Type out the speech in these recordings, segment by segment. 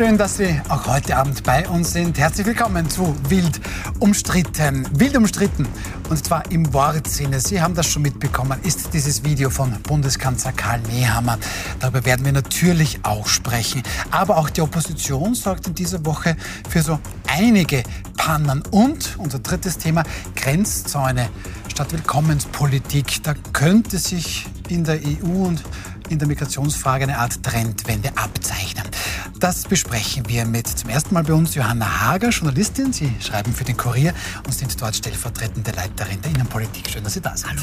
Schön, dass Sie auch heute Abend bei uns sind. Herzlich willkommen zu Wild umstritten. Wild umstritten. Und zwar im Wortsinne. Sie haben das schon mitbekommen, ist dieses Video von Bundeskanzler Karl Nehammer. Darüber werden wir natürlich auch sprechen. Aber auch die Opposition sorgt in dieser Woche für so einige Pannen. Und unser drittes Thema, Grenzzäune statt Willkommenspolitik. Da könnte sich in der EU und in der Migrationsfrage eine Art Trendwende abzeichnen. Das besprechen wir mit zum ersten Mal bei uns Johanna Hager, Journalistin. Sie schreiben für den Kurier und sind dort stellvertretende Leiterin der Innenpolitik. Schön, dass Sie da sind. Hallo.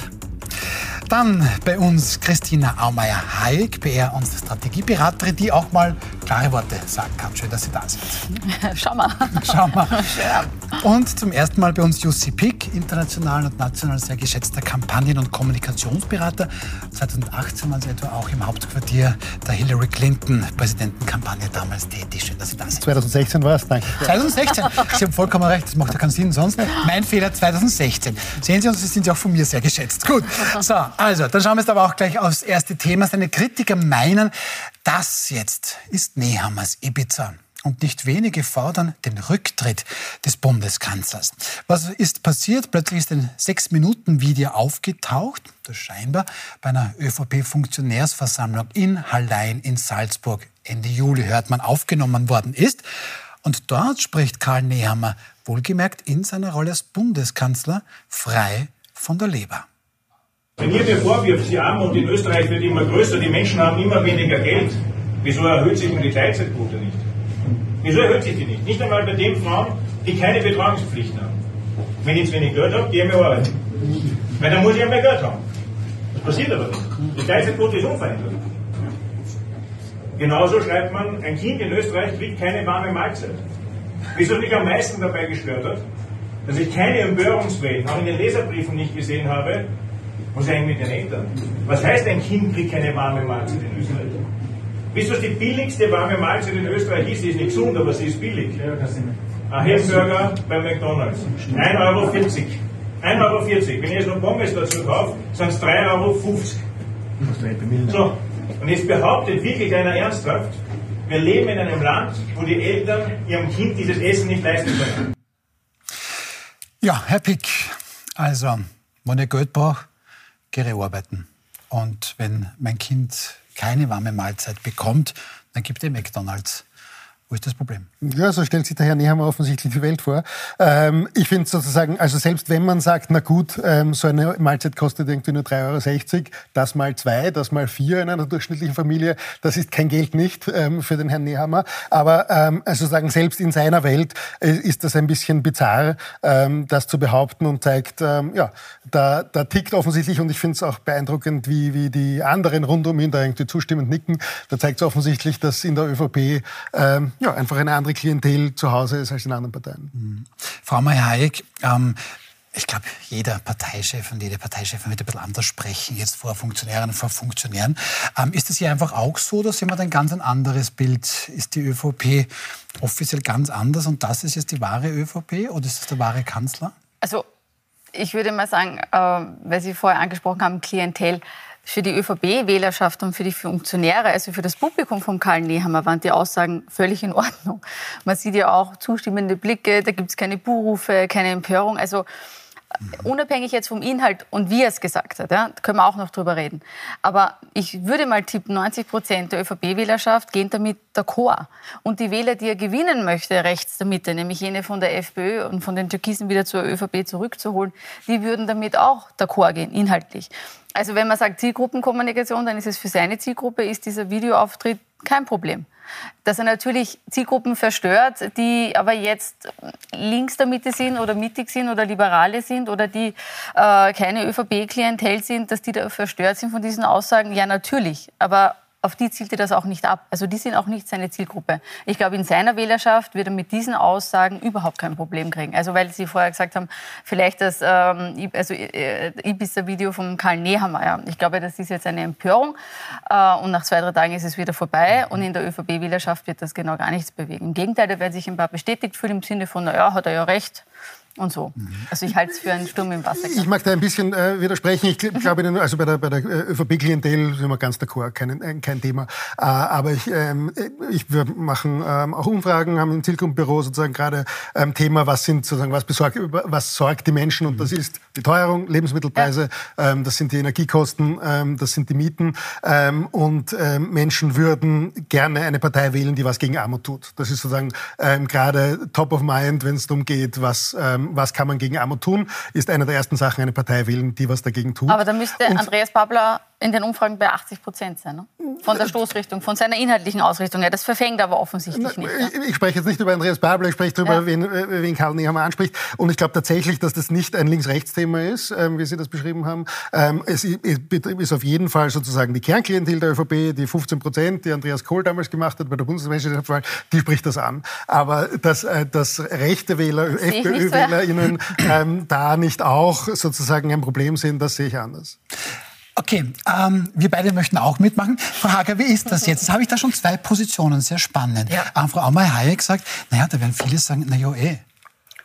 Dann bei uns Christina Aumeier-Hayek, PR- und Strategieberaterin, die auch mal klare Worte sagen kann. Schön, dass Sie da sind. Schau mal. Schau mal. Und zum ersten Mal bei uns Jussi Pick, international und national sehr geschätzter Kampagnen- und Kommunikationsberater. 2018 waren Sie etwa auch im Hauptquartier der Hillary Clinton Präsidentenkampagne damals tätig. Schön, dass Sie da sind. 2016 war es, danke. 2016. Sie haben vollkommen recht, das macht ja keinen Sinn sonst. Mein Fehler 2016. Sehen Sie, und Sie sind ja auch von mir sehr geschätzt. Gut. So, also, dann schauen wir jetzt aber auch gleich aufs erste Thema. Seine Kritiker meinen, das jetzt ist Nehammers Ibiza. Und nicht wenige fordern den Rücktritt des Bundeskanzlers. Was ist passiert? Plötzlich ist ein Sechs-Minuten-Video aufgetaucht, das scheinbar bei einer ÖVP-Funktionärsversammlung in Hallein in Salzburg Ende Juli, hört man, aufgenommen worden ist. Und dort spricht Karl Nehammer, wohlgemerkt in seiner Rolle als Bundeskanzler, frei von der Leber. Wenn ihr mir vorwirft, die Armut in Österreich wird immer größer, die Menschen haben immer weniger Geld, wieso erhöht sich denn die Teilzeitquote nicht? Wieso erhöht sich die nicht? Nicht einmal bei den Frauen, die keine Betreuungspflichten haben. Wenn ich zu wenig Geld habe, gehe ich mehr arbeiten. Weil dann muss ich ja mehr Geld haben. Das passiert aber nicht. Die Teilzeitquote ist unverändert. Genauso schreibt man, ein Kind in Österreich kriegt keine warme Mahlzeit. Wieso mich am meisten dabei gestört hat, dass ich keine Empörungswellen, auch in den Leserbriefen nicht gesehen habe, was ist eigentlich mit den Eltern? Was heißt, ein Kind kriegt keine warme Mahlzeit in Österreich? Wisst ihr, was die billigste warme Mahlzeit in Österreich ist? Sie ist nicht gesund, aber sie ist billig. Ein Hamburger bei McDonalds. 1,40 Euro. 1,40 Euro. Wenn ich jetzt noch Pommes dazu kaufe, sind es 3,50 Euro. So, und jetzt behauptet wirklich einer ernsthaft, wir leben in einem Land, wo die Eltern ihrem Kind dieses Essen nicht leisten können. Ja, Herr Pick, also, wenn ich Geld brauche, ich arbeiten. Und wenn mein Kind keine warme Mahlzeit bekommt, dann gibt er McDonalds. Wo ist das Problem? Ja, so stellt sich der Herr Nehammer offensichtlich die Welt vor. Ähm, ich finde sozusagen, also selbst wenn man sagt, na gut, ähm, so eine Mahlzeit kostet irgendwie nur 3,60 Euro, das mal zwei, das mal vier in einer durchschnittlichen Familie, das ist kein Geld nicht ähm, für den Herrn Nehammer. Aber ähm, also sagen, selbst in seiner Welt äh, ist das ein bisschen bizarr, ähm, das zu behaupten und zeigt, ähm, ja, da, da tickt offensichtlich, und ich finde es auch beeindruckend, wie, wie die anderen rund um ihn da irgendwie zustimmend nicken, da zeigt es offensichtlich, dass in der ÖVP ähm, ja, einfach eine andere Klientel zu Hause ist als in anderen Parteien. Mhm. Frau Mayer-Hayek, ähm, ich glaube, jeder Parteichef und jede Parteichefin wird ein bisschen anders sprechen, jetzt vor Funktionären und vor Funktionären. Ähm, ist es hier einfach auch so, dass jemand ein ganz ein anderes Bild? Ist die ÖVP offiziell ganz anders und das ist jetzt die wahre ÖVP oder ist das der wahre Kanzler? Also ich würde mal sagen, äh, weil Sie vorher angesprochen haben, Klientel, für die ÖVP-Wählerschaft und für die Funktionäre, also für das Publikum von Karl Nehammer, waren die Aussagen völlig in Ordnung. Man sieht ja auch zustimmende Blicke, da gibt es keine Buhrufe, keine Empörung. Also unabhängig jetzt vom Inhalt und wie er es gesagt hat, ja, können wir auch noch drüber reden. Aber ich würde mal tippen, 90 Prozent der ÖVP-Wählerschaft gehen damit d'accord. Und die Wähler, die er gewinnen möchte, rechts der Mitte, nämlich jene von der FPÖ und von den Türkisen wieder zur ÖVP zurückzuholen, die würden damit auch d'accord gehen, inhaltlich. Also wenn man sagt Zielgruppenkommunikation, dann ist es für seine Zielgruppe, ist dieser Videoauftritt kein Problem dass er natürlich Zielgruppen verstört, die aber jetzt links der Mitte sind oder mittig sind oder Liberale sind oder die äh, keine ÖVP-Klientel sind, dass die da verstört sind von diesen Aussagen. Ja, natürlich. Aber auf die zielte das auch nicht ab. Also die sind auch nicht seine Zielgruppe. Ich glaube, in seiner Wählerschaft wird er mit diesen Aussagen überhaupt kein Problem kriegen. Also weil Sie vorher gesagt haben, vielleicht das ähm, also, äh, Ibiza-Video von Karl Nehammer. Ich glaube, das ist jetzt eine Empörung äh, und nach zwei, drei Tagen ist es wieder vorbei und in der ÖVP-Wählerschaft wird das genau gar nichts bewegen. Im Gegenteil, da werden sich ein paar bestätigt fühlen im Sinne von, naja, hat er ja recht, und so. Also ich halte es für einen Sturm im Wasser. Ich mag da ein bisschen äh, widersprechen. Ich glaube, also bei der, bei der äh, ÖVP-Klientel sind wir ganz d'accord, kein, äh, kein Thema. Äh, aber ich, ähm, ich, wir machen ähm, auch Umfragen, haben im Zielgruppenbüro sozusagen gerade ähm, Thema, was sind sozusagen, was besorgt, was sorgt die Menschen und das ist die Teuerung, Lebensmittelpreise, ja. ähm, das sind die Energiekosten, ähm, das sind die Mieten ähm, und ähm, Menschen würden gerne eine Partei wählen, die was gegen Armut tut. Das ist sozusagen ähm, gerade top of mind, wenn es darum geht, was ähm, was kann man gegen Armut tun, ist eine der ersten Sachen, eine Partei wählen, die was dagegen tut. Aber da müsste Und Andreas Babler in den Umfragen bei 80 Prozent sein, ne? von der Stoßrichtung, von seiner inhaltlichen Ausrichtung her. Das verfängt aber offensichtlich nicht. Ich, ich, spreche jetzt nicht über Andreas Babler, ich spreche darüber, ja. wen, äh, wen Karl Nehammer anspricht. Und ich glaube tatsächlich, dass das nicht ein Links-Rechts-Thema ist, ähm, wie Sie das beschrieben haben. Ähm, es ist auf jeden Fall sozusagen die Kernklientel der ÖVP, die 15 Prozent, die Andreas Kohl damals gemacht hat bei der Bundesmeisterschaftswahl, die spricht das an. Aber dass, äh, dass rechte Wähler, FPÖ-WählerInnen ähm, da nicht auch sozusagen ein Problem sind, das sehe ich anders. Okay, ähm, wir beide möchten auch mitmachen. Frau Hager, wie ist das jetzt? Jetzt habe ich da schon zwei Positionen, sehr spannend. Ja. Ähm, Frau Aumeier-Hayek sagt, naja, da werden viele sagen, naja, eh,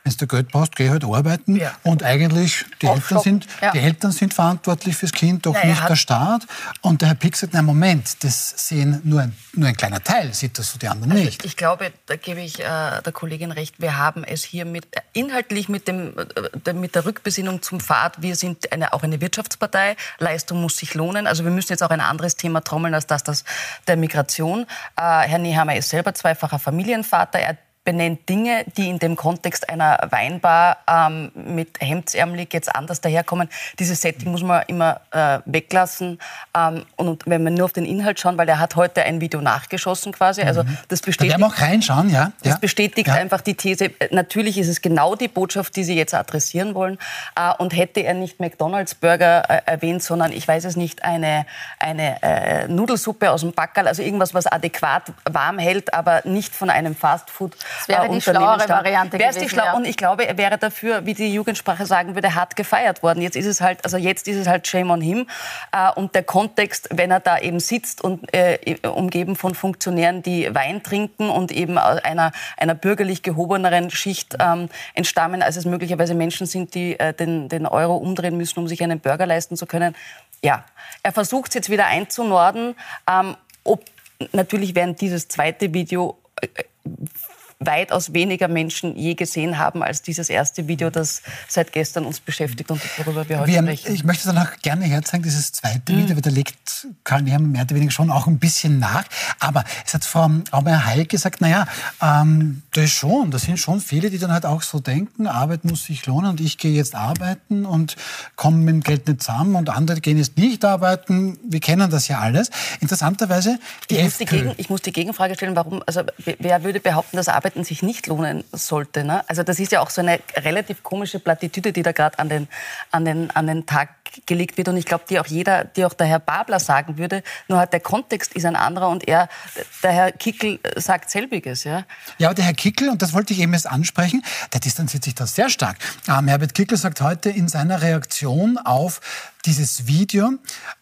wenn du Geld brauchst, geh halt arbeiten. Ja. Und eigentlich, die Eltern, sind, ja. die Eltern sind verantwortlich fürs Kind, doch Na, nicht der Staat. Und der Herr Pick sagt, na Moment, das sehen nur ein, nur ein kleiner Teil, sieht das so die anderen also nicht. Ich glaube, da gebe ich äh, der Kollegin recht, wir haben es hier mit, inhaltlich mit, dem, äh, mit der Rückbesinnung zum Pfad, wir sind eine, auch eine Wirtschaftspartei, Leistung muss sich lohnen. Also wir müssen jetzt auch ein anderes Thema trommeln als das, das der Migration. Äh, Herr Nehammer ist selber zweifacher Familienvater. Er benennt Dinge, die in dem Kontext einer Weinbar ähm, mit Hemdsärmelig jetzt anders daherkommen. Dieses Setting muss man immer äh, weglassen. Ähm, und wenn wir nur auf den Inhalt schauen, weil er hat heute ein Video nachgeschossen quasi. Also mhm. das bestätigt, da werden wir auch reinschauen, ja. Das bestätigt ja. einfach die These. Natürlich ist es genau die Botschaft, die Sie jetzt adressieren wollen. Äh, und hätte er nicht McDonalds Burger äh, erwähnt, sondern ich weiß es nicht, eine, eine äh, Nudelsuppe aus dem Backerl, also irgendwas, was adäquat warm hält, aber nicht von einem Fastfood das wäre die schlauere Variante gewesen. Die schlau ja. Und ich glaube, er wäre dafür, wie die Jugendsprache sagen würde, hart gefeiert worden. Jetzt ist es halt, also jetzt ist es halt Shame on him. Äh, und der Kontext, wenn er da eben sitzt und äh, umgeben von Funktionären, die Wein trinken und eben einer, einer bürgerlich gehobeneren Schicht ähm, entstammen, als es möglicherweise Menschen sind, die äh, den, den Euro umdrehen müssen, um sich einen Burger leisten zu können. Ja, er versucht es jetzt wieder einzunorden. Ähm, ob, natürlich werden dieses zweite Video äh, weitaus weniger Menschen je gesehen haben als dieses erste Video, das seit gestern uns beschäftigt und worüber wir heute wir, sprechen. Ich möchte dann auch gerne herzeigen, dieses zweite mhm. Video, weil da legt Karl Nehammer mehr oder weniger schon auch ein bisschen nach. Aber es hat Frau Aubert-Heil gesagt, naja, ähm, das ist schon, das sind schon viele, die dann halt auch so denken, Arbeit muss sich lohnen und ich gehe jetzt arbeiten und komme mit dem Geld nicht zusammen und andere gehen jetzt nicht arbeiten. Wir kennen das ja alles. Interessanterweise, die ich, muss die, Gegen, ich muss die Gegenfrage stellen, warum, also wer würde behaupten, dass Arbeit Arbeiten sich nicht lohnen sollte. Ne? Also das ist ja auch so eine relativ komische Plattitüde, die da gerade an den, an, den, an den Tag gelegt wird und ich glaube, die auch jeder, die auch der Herr Babler sagen würde, nur halt der Kontext ist ein anderer und er, der Herr Kickel sagt selbiges. Ja, ja der Herr Kickel, und das wollte ich eben erst ansprechen, der distanziert sich da sehr stark. Ähm, Herbert Kickel sagt heute in seiner Reaktion auf dieses Video,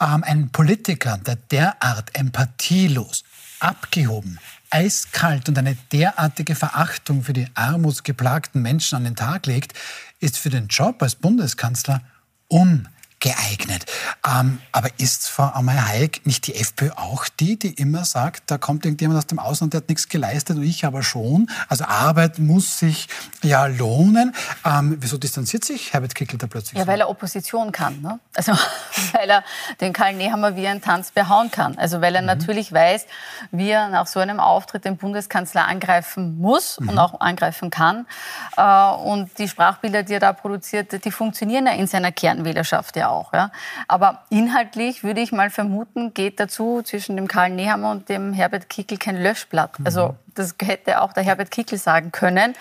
ähm, ein Politiker, der derart empathielos, abgehoben, eiskalt und eine derartige Verachtung für die armutsgeplagten Menschen an den Tag legt, ist für den Job als Bundeskanzler un geeignet. Ähm, aber ist Frau Amaya-Hayek nicht die FPÖ auch die, die immer sagt, da kommt irgendjemand aus dem Ausland, der hat nichts geleistet und ich aber schon. Also Arbeit muss sich ja lohnen. Ähm, wieso distanziert sich Herbert Kickl da plötzlich? Ja, so? weil er Opposition kann. Ne? Also weil er den Karl Nehammer wie ein Tanz behauen kann. Also weil er mhm. natürlich weiß, wie er nach so einem Auftritt den Bundeskanzler angreifen muss mhm. und auch angreifen kann. Äh, und die Sprachbilder, die er da produziert, die funktionieren ja in seiner Kernwählerschaft ja auch. Ja. Aber inhaltlich würde ich mal vermuten, geht dazu zwischen dem Karl Nehammer und dem Herbert Kickel kein Löschblatt. Mhm. Also das hätte auch der Herbert Kickel sagen können.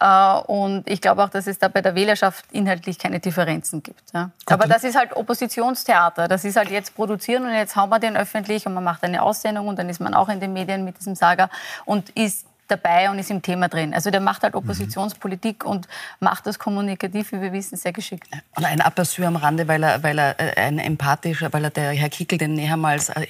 Äh, und ich glaube auch, dass es da bei der Wählerschaft inhaltlich keine Differenzen gibt. Ja. Aber das ist halt Oppositionstheater. Das ist halt jetzt produzieren und jetzt hauen wir den öffentlich und man macht eine Aussendung und dann ist man auch in den Medien mit diesem Saga und ist dabei und ist im Thema drin. Also der macht halt Oppositionspolitik mhm. und macht das kommunikativ, wie wir wissen, sehr geschickt. Und ein Aperçu am Rande, weil er, weil er äh, ein empathischer, weil er der Herr Kickel den näher mal als äh,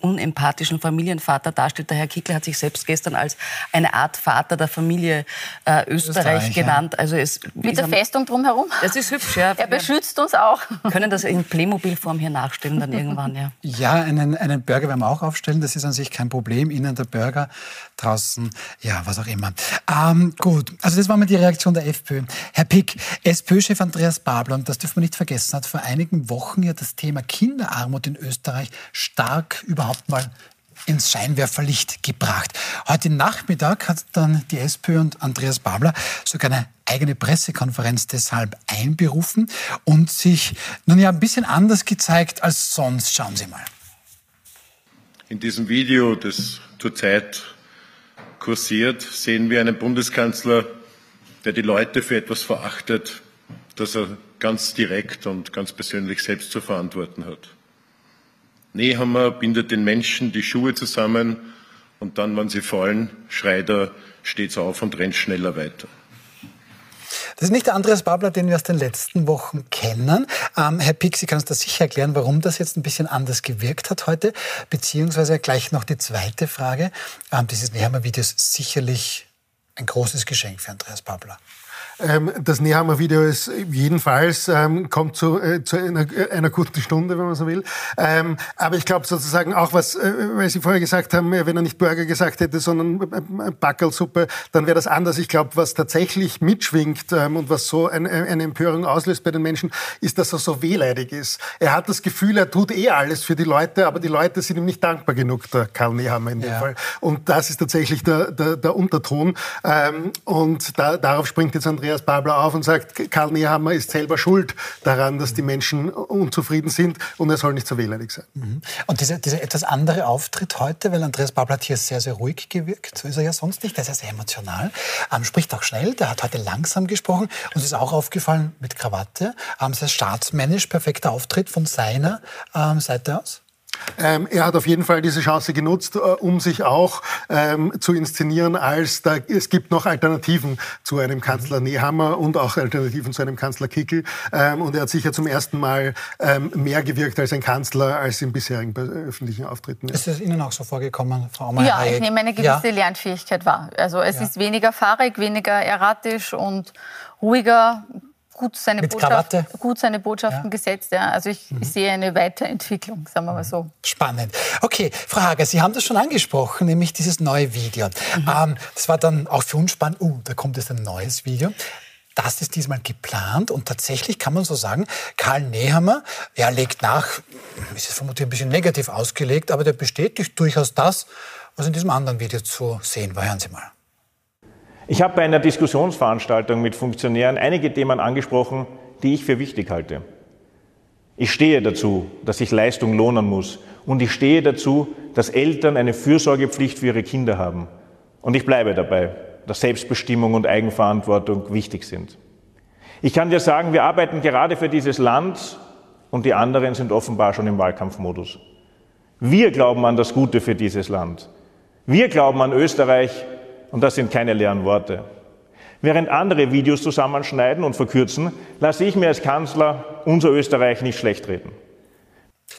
unempathischen Familienvater darstellt. Der Herr Kickel hat sich selbst gestern als eine Art Vater der Familie äh, Österreich, Österreich, genannt. Also es, Mit der Festung drumherum. Das ist hübsch, ja. Er beschützt uns auch. Können das in Playmobil-Form hier nachstellen dann irgendwann, ja. Ja, einen, einen Burger werden wir auch aufstellen. Das ist an sich kein Problem. Innen der Burger, draußen, ja, was auch immer. Ähm, gut, also das war mal die Reaktion der FPÖ. Herr Pick, SPÖ-Chef Andreas Babler, und das dürfen wir nicht vergessen, hat vor einigen Wochen ja das Thema Kinderarmut in Österreich stark überhaupt mal ins Scheinwerferlicht gebracht. Heute Nachmittag hat dann die SPÖ und Andreas Babler sogar eine eigene Pressekonferenz deshalb einberufen und sich nun ja ein bisschen anders gezeigt als sonst. Schauen Sie mal. In diesem Video, das zurzeit kursiert, sehen wir einen Bundeskanzler, der die Leute für etwas verachtet, das er ganz direkt und ganz persönlich selbst zu verantworten hat. Nehammer bindet den Menschen die Schuhe zusammen und dann, wenn sie fallen, schreit er stets auf und rennt schneller weiter. Das ist nicht der Andreas Babler, den wir aus den letzten Wochen kennen. Ähm, Herr Pick, Sie können uns das sicher erklären, warum das jetzt ein bisschen anders gewirkt hat heute. Beziehungsweise gleich noch die zweite Frage. Ähm, dieses Nehammer-Video ist sicherlich ein großes Geschenk für Andreas Babler. Ähm, das Nehammer Video ist jedenfalls, ähm, kommt zu, äh, zu einer, einer, guten Stunde, wenn man so will. Ähm, aber ich glaube sozusagen auch was, äh, weil Sie vorher gesagt haben, wenn er nicht Burger gesagt hätte, sondern Backelsuppe, dann wäre das anders. Ich glaube, was tatsächlich mitschwingt und was so ein, eine Empörung auslöst bei den Menschen, ist, dass er so wehleidig ist. Er hat das Gefühl, er tut eh alles für die Leute, aber die Leute sind ihm nicht dankbar genug, der Karl Nehammer in dem ja. Fall. Und das ist tatsächlich der, der, der Unterton. Und da, darauf springt jetzt Andreas Andreas Babler auf und sagt, Karl Nehammer ist selber schuld daran, dass die Menschen unzufrieden sind und er soll nicht so wählerig sein. Mhm. Und dieser, dieser etwas andere Auftritt heute, weil Andreas Babler hat hier sehr, sehr ruhig gewirkt, so ist er ja sonst nicht, der ist ja sehr emotional, ähm, spricht auch schnell, der hat heute langsam gesprochen und es ist auch aufgefallen mit Krawatte, ähm, sehr staatsmännisch, perfekter Auftritt von seiner ähm, Seite aus. Ähm, er hat auf jeden Fall diese Chance genutzt, äh, um sich auch ähm, zu inszenieren, als da, es gibt noch Alternativen zu einem Kanzler Nehammer und auch Alternativen zu einem Kanzler Kickel. Ähm, und er hat sicher zum ersten Mal ähm, mehr gewirkt als ein Kanzler als im bisherigen öffentlichen Auftritten. Ist das Ihnen auch so vorgekommen, Frau Aumer? Ja, ich nehme eine gewisse ja. Lernfähigkeit wahr. Also es ja. ist weniger fahrig, weniger erratisch und ruhiger, gut seine, Botschaft, gut seine Botschaften ja. gesetzt. Ja. Also ich, mhm. ich, sehe eine Weiterentwicklung, sagen wir mal so. Spannend. Okay, Frau Hager, Sie haben das schon angesprochen, nämlich dieses neue Video. Mhm. Ähm, das war dann auch für uns spannend. Uh, da kommt jetzt ein neues Video. Das ist diesmal geplant und tatsächlich kann man so sagen, Karl Nehammer, er legt nach, ist es vermutlich ein bisschen negativ ausgelegt, aber der bestätigt durchaus das, was in diesem anderen Video zu sehen war. Hören Sie mal. Ich habe bei einer Diskussionsveranstaltung mit Funktionären einige Themen angesprochen, die ich für wichtig halte. Ich stehe dazu, dass sich Leistung lohnen muss. Und ich stehe dazu, dass Eltern eine Fürsorgepflicht für ihre Kinder haben. Und ich bleibe dabei, dass Selbstbestimmung und Eigenverantwortung wichtig sind. Ich kann dir sagen, wir arbeiten gerade für dieses Land und die anderen sind offenbar schon im Wahlkampfmodus. Wir glauben an das Gute für dieses Land. Wir glauben an Österreich und das sind keine leeren Worte. Während andere Videos zusammenschneiden und verkürzen, lasse ich mir als Kanzler unser Österreich nicht schlecht reden.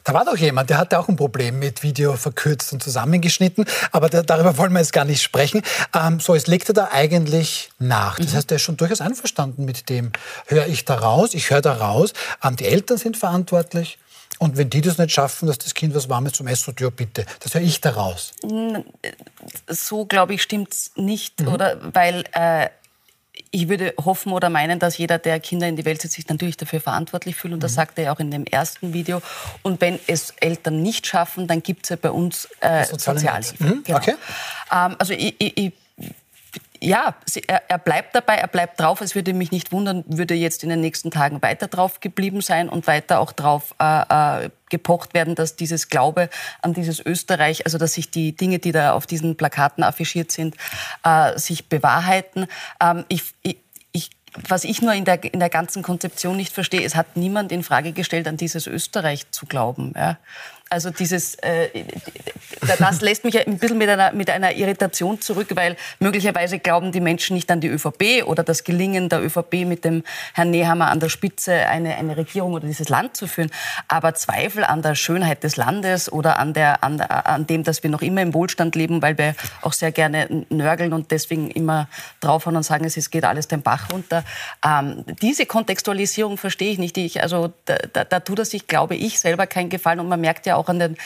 Da war doch jemand, der hatte auch ein Problem mit Video verkürzt und zusammengeschnitten, aber da, darüber wollen wir jetzt gar nicht sprechen. Ähm, so, es legt er da eigentlich nach. Das mhm. heißt, er ist schon durchaus einverstanden mit dem, höre ich da raus, ich höre da raus. Ähm, die Eltern sind verantwortlich, und wenn die das nicht schaffen, dass das Kind was Warmes zum Essen ja bitte, das höre ich daraus. So, glaube ich, stimmt es nicht, mhm. oder? Weil äh, ich würde hoffen oder meinen, dass jeder, der Kinder in die Welt setzt, sich natürlich dafür verantwortlich fühlt. Und das mhm. sagte er auch in dem ersten Video. Und wenn es Eltern nicht schaffen, dann gibt es ja bei uns äh, Sozialhilfe. Mhm. Genau. Okay. Ähm, also ich, ich, ich ja, er, bleibt dabei, er bleibt drauf. Es würde mich nicht wundern, würde jetzt in den nächsten Tagen weiter drauf geblieben sein und weiter auch drauf äh, äh, gepocht werden, dass dieses Glaube an dieses Österreich, also dass sich die Dinge, die da auf diesen Plakaten affichiert sind, äh, sich bewahrheiten. Ähm, ich, ich was ich nur in der, in der ganzen Konzeption nicht verstehe, es hat niemand in Frage gestellt, an dieses Österreich zu glauben. Ja? Also dieses, äh, das lässt mich ein bisschen mit einer, mit einer Irritation zurück, weil möglicherweise glauben die Menschen nicht an die ÖVP oder das Gelingen der ÖVP mit dem Herrn Nehammer an der Spitze eine, eine Regierung oder dieses Land zu führen. Aber Zweifel an der Schönheit des Landes oder an, der, an, an dem, dass wir noch immer im Wohlstand leben, weil wir auch sehr gerne nörgeln und deswegen immer draufhauen und sagen, es geht alles den Bach runter. Ähm, diese Kontextualisierung verstehe ich nicht. Ich, also da, da, da tut er sich, glaube ich, selber keinen Gefallen. Und man merkt ja auch an den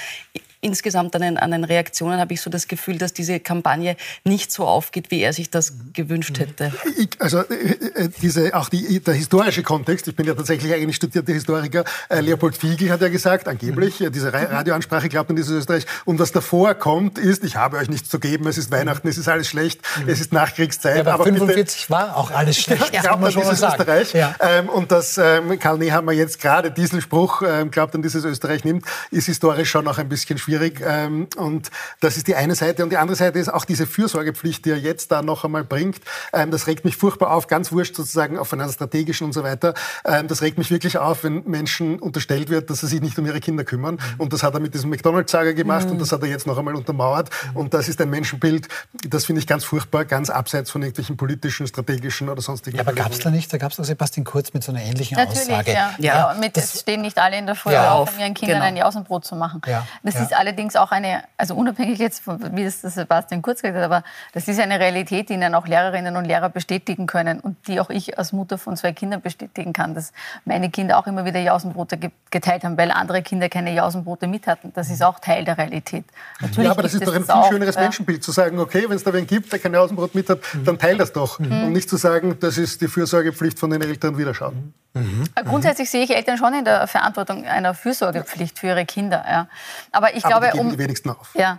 insgesamt an den, an den Reaktionen habe ich so das Gefühl, dass diese Kampagne nicht so aufgeht, wie er sich das gewünscht hätte. Ich, also äh, äh, diese, auch die, der historische Kontext, ich bin ja tatsächlich eigentlich studierter Historiker, äh, Leopold Fiegel hat ja gesagt, angeblich, mhm. diese Radioansprache glaubt an dieses Österreich, und was davor kommt, ist, ich habe euch nichts zu geben, es ist Weihnachten, es ist alles schlecht, mhm. es ist Nachkriegszeit. Ja, aber, aber 45 bitte, war auch alles schlecht. Ja, glaubt an dieses Österreich. Ja. Ähm, und dass ähm, Karl Nehammer jetzt gerade diesen Spruch, ähm, glaubt an dieses Österreich nimmt, ist historisch schon auch ein bisschen schwierig schwierig. Ähm, und das ist die eine Seite. Und die andere Seite ist auch diese Fürsorgepflicht, die er jetzt da noch einmal bringt. Ähm, das regt mich furchtbar auf, ganz wurscht sozusagen auf einer strategischen und so weiter. Ähm, das regt mich wirklich auf, wenn Menschen unterstellt wird, dass sie sich nicht um ihre Kinder kümmern. Mhm. Und das hat er mit diesem McDonalds-Sager gemacht mhm. und das hat er jetzt noch einmal untermauert. Mhm. Und das ist ein Menschenbild, das finde ich ganz furchtbar, ganz abseits von irgendwelchen politischen, strategischen oder sonstigen. Ja, aber gab es da nicht, da gab es doch Sebastian Kurz mit so einer ähnlichen Natürlich, Aussage. Ja. Ja. ja mit, es stehen nicht alle in der Schule ja, auf, um ihren Kindern genau. ein Jausenbrot zu machen. Ja. Das ist allerdings auch eine, also unabhängig jetzt von, wie das Sebastian Kurz gesagt hat, aber das ist eine Realität, die Ihnen auch Lehrerinnen und Lehrer bestätigen können und die auch ich als Mutter von zwei Kindern bestätigen kann, dass meine Kinder auch immer wieder Jausenbrote geteilt haben, weil andere Kinder keine Jausenbrote mit hatten. Das ist auch Teil der Realität. Natürlich ja, aber das ist doch ein viel auch, schöneres Menschenbild, zu sagen, okay, wenn es da wen gibt, der kein Jausenbrot mit hat, mhm. dann teil das doch. Mhm. Und nicht zu sagen, das ist die Fürsorgepflicht von den Eltern wiederschauen. Mhm. Grundsätzlich sehe ich Eltern schon in der Verantwortung einer Fürsorgepflicht für ihre Kinder. Ja. Aber ich glaube, um, die wenigsten auf. Ja,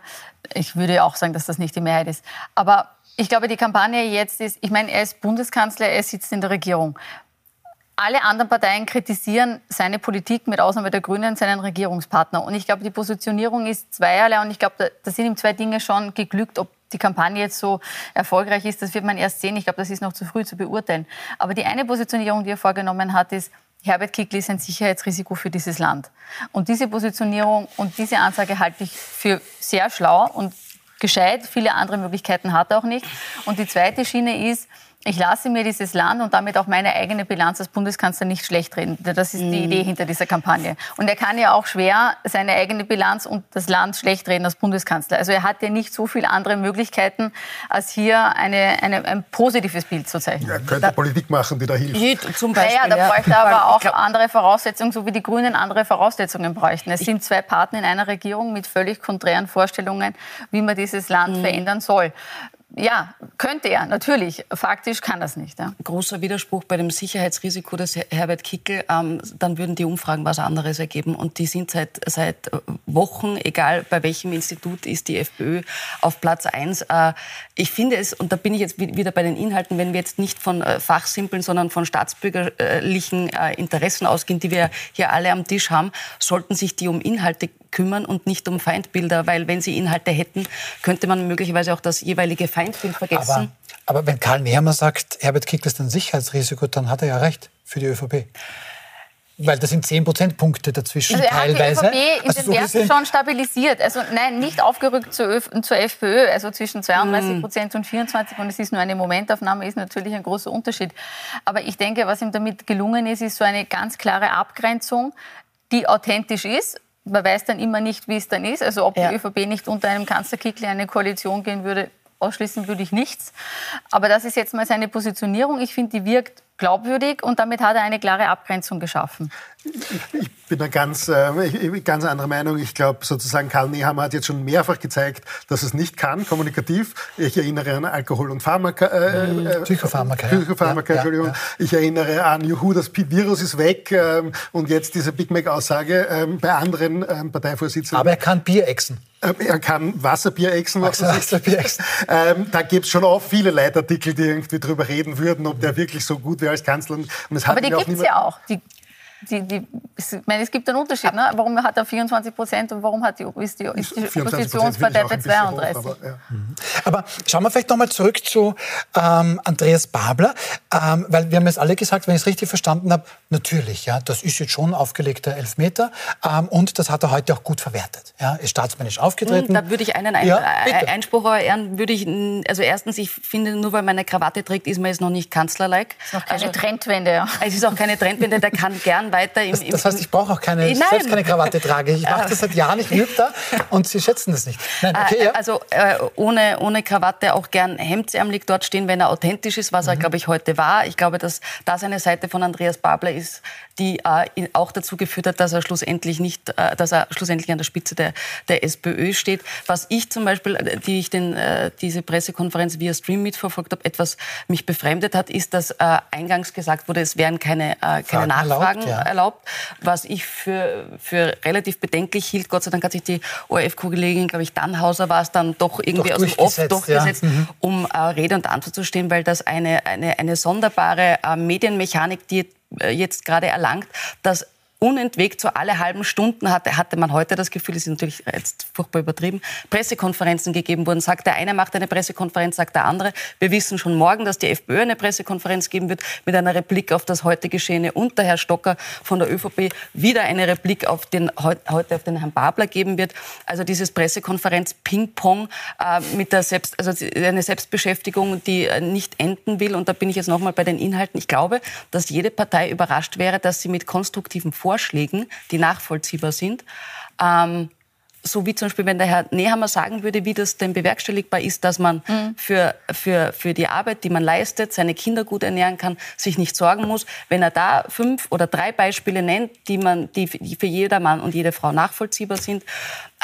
ich würde auch sagen, dass das nicht die Mehrheit ist. Aber ich glaube, die Kampagne jetzt ist, ich meine, er ist Bundeskanzler, er sitzt in der Regierung. Alle anderen Parteien kritisieren seine Politik, mit Ausnahme der Grünen, seinen Regierungspartner. Und ich glaube, die Positionierung ist zweierlei. Und ich glaube, da, da sind ihm zwei Dinge schon geglückt. Ob die Kampagne jetzt so erfolgreich ist, das wird man erst sehen. Ich glaube, das ist noch zu früh zu beurteilen. Aber die eine Positionierung, die er vorgenommen hat, ist, Herbert Kickl ist ein Sicherheitsrisiko für dieses Land. Und diese Positionierung und diese Ansage halte ich für sehr schlau und gescheit. Viele andere Möglichkeiten hat er auch nicht. Und die zweite Schiene ist, ich lasse mir dieses Land und damit auch meine eigene Bilanz als Bundeskanzler nicht schlecht reden. Das ist die mhm. Idee hinter dieser Kampagne. Und er kann ja auch schwer seine eigene Bilanz und das Land schlecht reden als Bundeskanzler. Also er hat ja nicht so viele andere Möglichkeiten, als hier eine, eine ein positives Bild zu zeichnen. Er könnte da, Politik machen, die da hilft. Zum Beispiel, naja, da bräuchte er aber auch andere Voraussetzungen, so wie die Grünen andere Voraussetzungen bräuchten. Es sind zwei Partner in einer Regierung mit völlig konträren Vorstellungen, wie man dieses Land mhm. verändern soll. Ja, könnte er, natürlich. Faktisch kann das nicht. Ja. Großer Widerspruch bei dem Sicherheitsrisiko des Herbert Kickel. Ähm, dann würden die Umfragen was anderes ergeben. Und die sind seit, seit Wochen, egal bei welchem Institut, ist die FPÖ auf Platz 1. Äh, ich finde es, und da bin ich jetzt wieder bei den Inhalten, wenn wir jetzt nicht von äh, Fachsimpeln, sondern von staatsbürgerlichen äh, Interessen ausgehen, die wir hier alle am Tisch haben, sollten sich die um Inhalte kümmern und nicht um Feindbilder, weil wenn sie Inhalte hätten, könnte man möglicherweise auch das jeweilige Feindbild vergessen. Aber, aber wenn Karl Nehammer sagt, Herbert Kickl ist ein Sicherheitsrisiko, dann hat er ja recht für die ÖVP. Weil das sind 10 Prozentpunkte dazwischen also er teilweise. Hat die ÖVP in also den so Werten schon stabilisiert. Also nein, nicht aufgerückt zur, zur FPÖ, also zwischen 32 Prozent und 24 und es ist nur eine Momentaufnahme, ist natürlich ein großer Unterschied. Aber ich denke, was ihm damit gelungen ist, ist so eine ganz klare Abgrenzung, die authentisch ist man weiß dann immer nicht, wie es dann ist. Also ob ja. die ÖVP nicht unter einem Kanzlerkickl eine Koalition gehen würde, ausschließen würde ich nichts. Aber das ist jetzt mal seine Positionierung. Ich finde, die wirkt glaubwürdig und damit hat er eine klare Abgrenzung geschaffen. Ich bin da ganz, äh, ganz anderer Meinung. Ich glaube, sozusagen Karl Nehammer hat jetzt schon mehrfach gezeigt, dass es nicht kann, kommunikativ. Ich erinnere an Alkohol und Pharmaka. Äh, mhm. äh, Psychopharmaka. Psychopharmaka, ja, Entschuldigung. Ja, ja. Ich erinnere an Juhu, das Virus ist weg ähm, und jetzt diese Big Mac-Aussage ähm, bei anderen ähm, Parteivorsitzenden. Aber er kann Bier exen. Ähm, er kann Wasserbierechsen. Wasserbierechsen. Ähm, da gibt es schon auch viele Leitartikel, die irgendwie drüber reden würden, ob der wirklich so gut wäre als Kanzler. Aber die gibt es ja auch. Die die, die, ich meine, es gibt einen Unterschied. Ne? Warum hat er 24 Prozent und warum hat die, ist die, ist die Oppositionspartei bei 32? Hoch, aber, ja. Mhm. aber, schauen wir vielleicht nochmal zurück zu ähm, Andreas Babler, ähm, weil wir haben jetzt alle gesagt, wenn ich es richtig verstanden habe, natürlich, ja, das ist jetzt schon aufgelegter Elfmeter ähm, und das hat er heute auch gut verwertet. Ja, ist staatsmännisch aufgetreten. Da würde ich einen Ein ja, Einspruch ehren, würde ich, also erstens, ich finde, nur weil man eine Krawatte trägt, ist man jetzt noch nicht Kanzlerlike. Es ist noch keine also, Trendwende. Ja. Es ist auch keine Trendwende, der kann gern weiter im... Das, das heißt, ich brauche auch keine, Nein. selbst keine Krawatte trage. Ich mache das seit Jahren, ich übe da und Sie schätzen das nicht. Nein, okay, äh, ja. Also äh, ohne, ohne Krawatte auch gern hemdsärmelig dort stehen, wenn er authentisch ist, was mhm. er, glaube ich, heute war. Ich glaube, dass das eine Seite von Andreas Babler ist, die äh, auch dazu geführt hat, dass er schlussendlich nicht, äh, dass er schlussendlich an der Spitze der, der SPÖ steht. Was ich zum Beispiel, äh, die ich den, äh, diese Pressekonferenz via Stream mitverfolgt habe, etwas mich befremdet hat, ist, dass eingangs gesagt wurde, es wären keine, keine Nachfragen erlaubt, ja. Erlaubt, was ich für, für relativ bedenklich hielt. Gott sei Dank hat sich die ORF-Kollegin, glaube ich, Dannhauser war es dann doch irgendwie doch aus dem Off durchgesetzt, ja. mhm. um äh, Rede und Antwort zu stehen, weil das eine, eine, eine sonderbare äh, Medienmechanik, die äh, jetzt gerade erlangt, dass unentwegt so alle halben Stunden hatte, hatte man heute das Gefühl, das ist natürlich jetzt furchtbar übertrieben, Pressekonferenzen gegeben wurden. Sagt der eine macht eine Pressekonferenz, sagt der andere. Wir wissen schon morgen, dass die FPÖ eine Pressekonferenz geben wird mit einer Replik auf das heute Geschehene und der Herr Stocker von der ÖVP wieder eine Replik auf den, heute auf den Herrn Babler geben wird. Also dieses Pressekonferenz Ping-Pong äh, mit der Selbst, also eine Selbstbeschäftigung, die äh, nicht enden will. Und da bin ich jetzt nochmal bei den Inhalten. Ich glaube, dass jede Partei überrascht wäre, dass sie mit konstruktiven Vorschlägen, die nachvollziehbar sind. Ähm, so wie zum Beispiel, wenn der Herr Nehammer sagen würde, wie das denn bewerkstelligbar ist, dass man mhm. für, für, für die Arbeit, die man leistet, seine Kinder gut ernähren kann, sich nicht sorgen muss. Wenn er da fünf oder drei Beispiele nennt, die, man, die, für jeder Mann und jede Frau nachvollziehbar sind,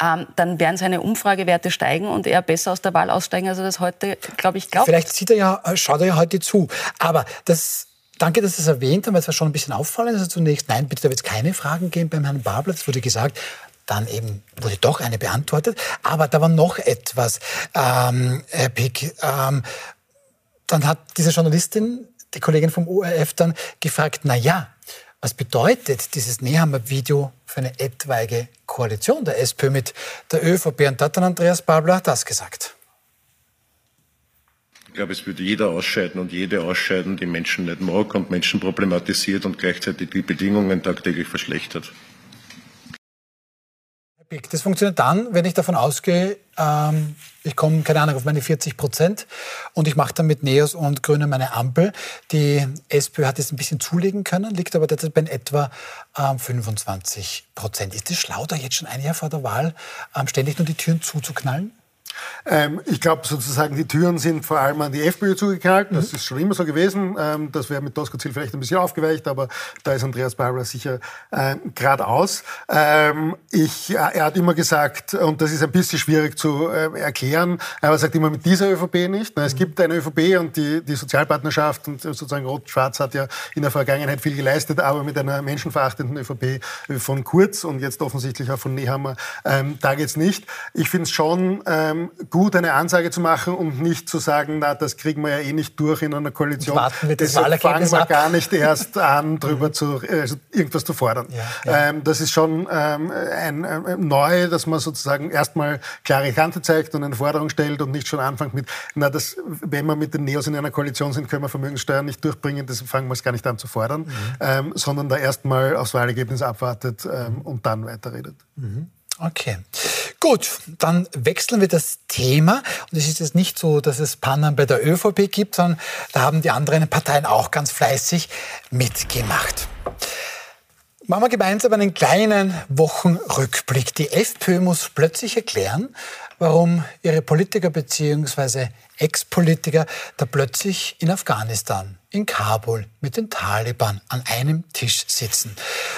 ähm, dann werden seine Umfragewerte steigen und er besser aus der Wahl aussteigen, als er das heute, glaube ich, glaubt. Vielleicht sieht er ja, schaut er ja heute zu. Aber das Danke, dass Sie es erwähnt haben, weil es war schon ein bisschen auffallend. Also zunächst, nein, bitte, da wird es keine Fragen geben beim Herrn Babler. Es wurde gesagt, dann eben wurde doch eine beantwortet. Aber da war noch etwas, ähm, Herr Pick. Ähm, dann hat diese Journalistin, die Kollegin vom ORF, dann gefragt, na ja, was bedeutet dieses Nehammer-Video für eine etwaige Koalition der SPÖ mit der ÖVP? Und da hat dann Andreas Babler das gesagt. Ich glaube, es würde jeder ausscheiden und jede ausscheiden, die Menschen nicht mag und Menschen problematisiert und gleichzeitig die Bedingungen tagtäglich verschlechtert. Das funktioniert dann, wenn ich davon ausgehe, ähm, ich komme, keine Ahnung, auf meine 40 Prozent und ich mache dann mit Neos und Grüne meine Ampel. Die SPÖ hat jetzt ein bisschen zulegen können, liegt aber derzeit bei etwa ähm, 25 Prozent. Ist es schlau, da jetzt schon ein Jahr vor der Wahl ähm, ständig nur die Türen zuzuknallen? Ähm, ich glaube sozusagen, die Türen sind vor allem an die FPÖ zugeknallt. Das mhm. ist schon immer so gewesen. Ähm, das wäre mit Doskozil vielleicht ein bisschen aufgeweicht, aber da ist Andreas Babler sicher äh, geradeaus. Ähm, ich, äh, er hat immer gesagt, und das ist ein bisschen schwierig zu äh, erklären, aber er sagt immer mit dieser ÖVP nicht. Na, es mhm. gibt eine ÖVP und die, die Sozialpartnerschaft und sozusagen Rot-Schwarz hat ja in der Vergangenheit viel geleistet, aber mit einer menschenverachtenden ÖVP von Kurz und jetzt offensichtlich auch von Nehammer, ähm, da geht's nicht. Ich finde es schon ähm, gut, eine Ansage zu machen und nicht zu sagen, na, das kriegen wir ja eh nicht durch in einer Koalition. Warten wir das Deshalb fangen wir ab. gar nicht erst an, darüber zu, also irgendwas zu fordern. Ja, ja. Ähm, das ist schon ähm, ein, ein, neu, dass man sozusagen erstmal klare Kante zeigt und eine Forderung stellt und nicht schon anfängt mit, na, das, wenn wir mit den Neos in einer Koalition sind, können wir Vermögenssteuern nicht durchbringen, deshalb fangen wir es gar nicht an zu fordern, mhm. ähm, sondern da erstmal aufs Wahlergebnis abwartet ähm, und dann weiterredet. Mhm. Okay. Gut, dann wechseln wir das Thema. Und es ist jetzt nicht so, dass es Pannen bei der ÖVP gibt, sondern da haben die anderen Parteien auch ganz fleißig mitgemacht. Machen wir gemeinsam einen kleinen Wochenrückblick. Die FPÖ muss plötzlich erklären, warum ihre Politiker bzw. Ex-Politiker da plötzlich in Afghanistan in Kabul mit den Taliban an einem Tisch sitzen.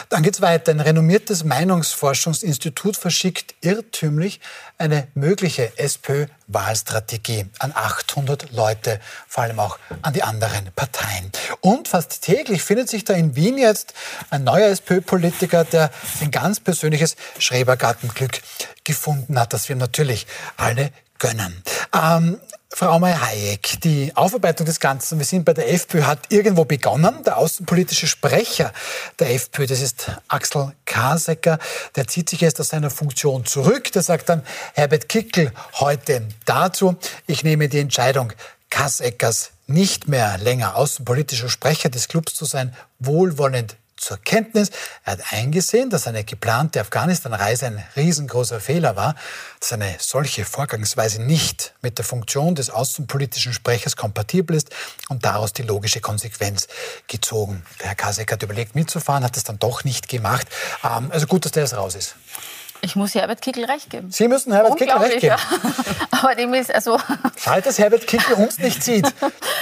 Dann geht's weiter. Ein renommiertes Meinungsforschungsinstitut verschickt irrtümlich eine mögliche SPÖ-Wahlstrategie an 800 Leute, vor allem auch an die anderen Parteien. Und fast täglich findet sich da in Wien jetzt ein neuer SPÖ-Politiker, der ein ganz persönliches Schrebergartenglück gefunden hat, das wir natürlich alle gönnen. Ähm, Frau May-Hayek, die Aufarbeitung des Ganzen, wir sind bei der FPÖ, hat irgendwo begonnen. Der außenpolitische Sprecher der FPÖ, das ist Axel Kasecker, der zieht sich jetzt aus seiner Funktion zurück. Der sagt dann, Herbert Kickel heute dazu, ich nehme die Entscheidung Kaseckers nicht mehr länger außenpolitischer Sprecher des Clubs zu sein, wohlwollend zur Kenntnis. Er hat eingesehen, dass eine geplante Afghanistan-Reise ein riesengroßer Fehler war, dass eine solche Vorgangsweise nicht mit der Funktion des außenpolitischen Sprechers kompatibel ist und daraus die logische Konsequenz gezogen. Der Herr Kasek hat überlegt, mitzufahren, hat es dann doch nicht gemacht. Ähm, also gut, dass der jetzt raus ist. Ich muss Herbert Kickel recht geben. Sie müssen Herbert Kickel recht geben. Ja. aber dem ist also. Schade, dass Herbert Kickel uns nicht sieht.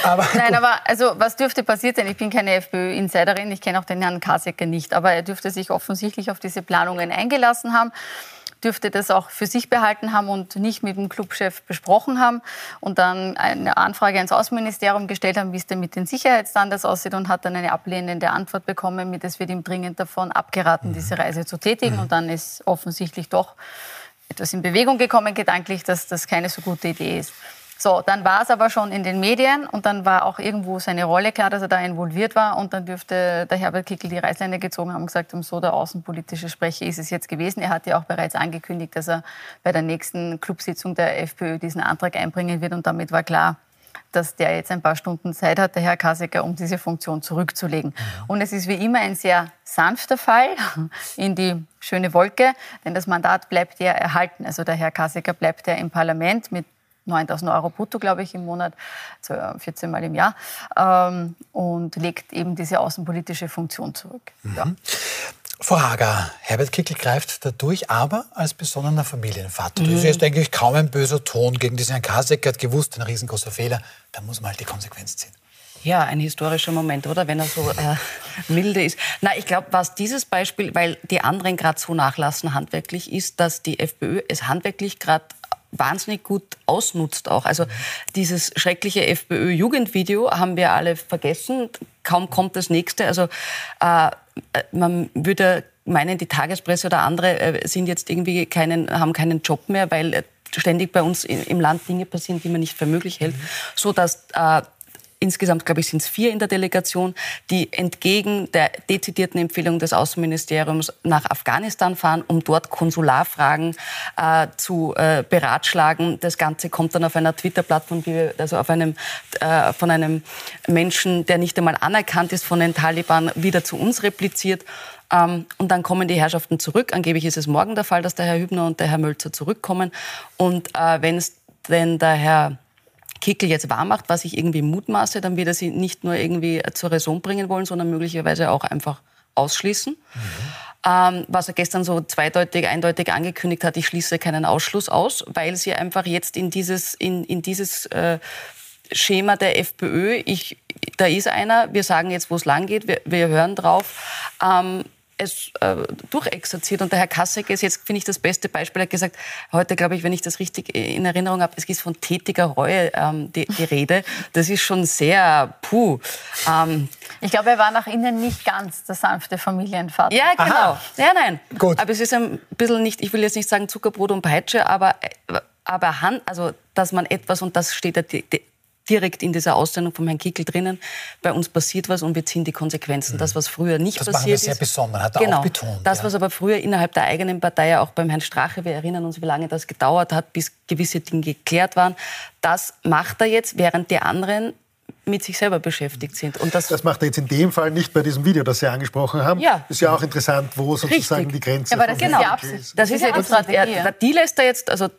Aber Nein, aber also was dürfte passieren sein? Ich bin keine FPÖ-Insiderin, ich kenne auch den Herrn Kasecker nicht, aber er dürfte sich offensichtlich auf diese Planungen eingelassen haben dürfte das auch für sich behalten haben und nicht mit dem Clubchef besprochen haben und dann eine Anfrage ans Außenministerium gestellt haben, wie es denn mit den Sicherheitsstandards aussieht und hat dann eine ablehnende Antwort bekommen, mit es wird ihm dringend davon abgeraten, diese Reise zu tätigen mhm. und dann ist offensichtlich doch etwas in Bewegung gekommen gedanklich, dass das keine so gute Idee ist. So, dann war es aber schon in den Medien und dann war auch irgendwo seine Rolle klar, dass er da involviert war und dann dürfte der Herbert Kickel die Reißleine gezogen haben und gesagt haben, so der außenpolitische Sprecher ist es jetzt gewesen. Er hat ja auch bereits angekündigt, dass er bei der nächsten Clubsitzung der FPÖ diesen Antrag einbringen wird und damit war klar, dass der jetzt ein paar Stunden Zeit hat, der Herr Kasecker, um diese Funktion zurückzulegen. Mhm. Und es ist wie immer ein sehr sanfter Fall in die schöne Wolke, denn das Mandat bleibt ja erhalten. Also der Herr Kasecker bleibt ja im Parlament mit 9000 Euro brutto, glaube ich, im Monat, also 14 Mal im Jahr, ähm, und legt eben diese außenpolitische Funktion zurück. Mhm. Ja. Frau Hager, Herbert Kickl greift dadurch aber als besonnener Familienvater. Mhm. Das ist jetzt eigentlich kaum ein böser Ton gegen diesen Herrn Kasek. Er hat gewusst, ein riesengroßer Fehler. Da muss man halt die Konsequenz ziehen. Ja, ein historischer Moment, oder? Wenn er so äh, milde ist. Na, ich glaube, was dieses Beispiel, weil die anderen gerade so nachlassen handwerklich, ist, dass die FPÖ es handwerklich gerade wahnsinnig gut ausnutzt auch. Also dieses schreckliche FPÖ-Jugendvideo haben wir alle vergessen. Kaum kommt das nächste. Also äh, man würde meinen, die Tagespresse oder andere äh, sind jetzt irgendwie keinen, haben keinen Job mehr, weil äh, ständig bei uns im Land Dinge passieren, die man nicht für möglich hält, so dass äh, Insgesamt, glaube ich, sind es vier in der Delegation, die entgegen der dezidierten Empfehlung des Außenministeriums nach Afghanistan fahren, um dort Konsularfragen äh, zu äh, beratschlagen. Das Ganze kommt dann auf einer Twitter-Plattform, also auf einem, äh, von einem Menschen, der nicht einmal anerkannt ist von den Taliban, wieder zu uns repliziert. Ähm, und dann kommen die Herrschaften zurück. Angeblich ist es morgen der Fall, dass der Herr Hübner und der Herr Mölzer zurückkommen. Und äh, wenn es denn der Herr Kickel jetzt wahrmacht, was ich irgendwie mutmaße, dann wird er sie nicht nur irgendwie zur Raison bringen wollen, sondern möglicherweise auch einfach ausschließen. Mhm. Ähm, was er gestern so zweideutig, eindeutig angekündigt hat, ich schließe keinen Ausschluss aus, weil sie einfach jetzt in dieses, in, in dieses äh, Schema der FPÖ, ich, da ist einer, wir sagen jetzt, wo es lang geht, wir, wir hören drauf, ähm, es äh, durchexerziert. Und der Herr Kassek ist jetzt, finde ich, das beste Beispiel. Er hat gesagt, heute glaube ich, wenn ich das richtig in Erinnerung habe, es ist von tätiger Reue ähm, die, die, Rede. Das ist schon sehr puh. Ähm, ich glaube, er war nach innen nicht ganz der sanfte Familienvater. Ja, genau. Aha. Ja, nein. Gut. Aber es ist ein bisschen nicht, ich will jetzt nicht sagen Zuckerbrot und Peitsche, aber, aber Hand, also, dass man etwas, und das steht ja direkt in dieser Aussendung von Herrn Kickel drinnen, bei uns passiert was und wir ziehen die Konsequenzen. Mhm. Das, was früher nicht das passiert ist. Das sehr besonders, hat er genau, auch betont. Das, ja. was aber früher innerhalb der eigenen Partei, ja auch beim Herrn Strache, wir erinnern uns, wie lange das gedauert hat, bis gewisse Dinge geklärt waren, das macht er jetzt, während die anderen mit sich selber beschäftigt sind. Und das, das macht er jetzt in dem Fall nicht bei diesem Video, das Sie angesprochen haben. Ja. Ist ja auch interessant, wo sozusagen Richtig. die Grenze ist. Ja, aber das ist ja Absicht. Das ist ja die Strategie. Die lässt er jetzt, also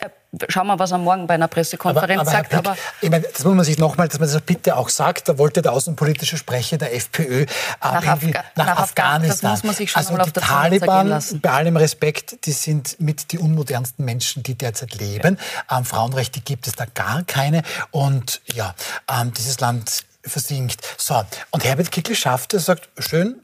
er Schauen wir, was er morgen bei einer Pressekonferenz aber, aber sagt. Pick, aber ich meine, das muss man sich nochmal, dass man das bitte auch sagt. Da wollte der außenpolitische Sprecher der FPÖ äh, nach, Afga nach, nach Afghanistan. Das muss man sich schon also mal auf die Taliban, bei allem Respekt, die sind mit die unmodernsten Menschen, die derzeit leben. Ähm, Frauenrechte gibt es da gar keine. Und ja, ähm, dieses Land versinkt. So, und Herbert Kickl schafft es, sagt, schön,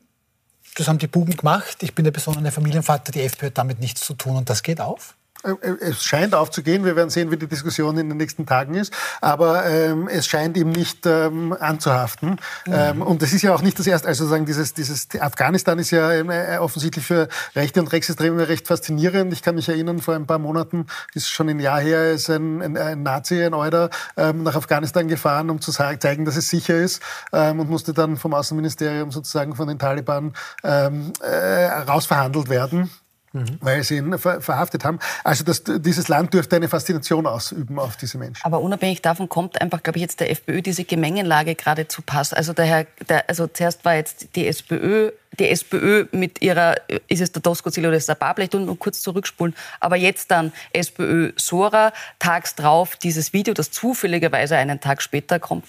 das haben die Buben gemacht. Ich bin der besondere Familienvater, die FPÖ hat damit nichts zu tun und das geht auf? Äh, es scheint aufzugehen. Wir werden sehen, wie die Diskussion in den nächsten Tagen ist. Aber ähm, es scheint ihm nicht ähm, anzuhaften. Mhm. Ähm, und das ist ja auch nicht das erste. Also sagen, dieses, dieses Afghanistan ist ja äh, offensichtlich für Rechte und Rechtsextreme recht faszinierend. Ich kann mich erinnern, vor ein paar Monaten ist schon ein Jahr her, ist ein, ein, ein Nazi, ein Euder, ähm, nach Afghanistan gefahren, um zu sagen, zeigen, dass es sicher ist ähm, und musste dann vom Außenministerium sozusagen von den Taliban ähm, äh, rausverhandelt werden. Mhm. weil sie ihn ver verhaftet haben. Also das, dieses Land dürfte eine Faszination ausüben auf diese Menschen. Aber unabhängig davon kommt einfach, glaube ich, jetzt der FPÖ diese Gemengenlage gerade zu Pass. Also, der Herr, der, also zuerst war jetzt die SPÖ die SPÖ mit ihrer, ist es der Doskozil oder ist es der Babler, und nur kurz zurückspulen, aber jetzt dann SPÖ Sora, tags drauf dieses Video, das zufälligerweise einen Tag später kommt,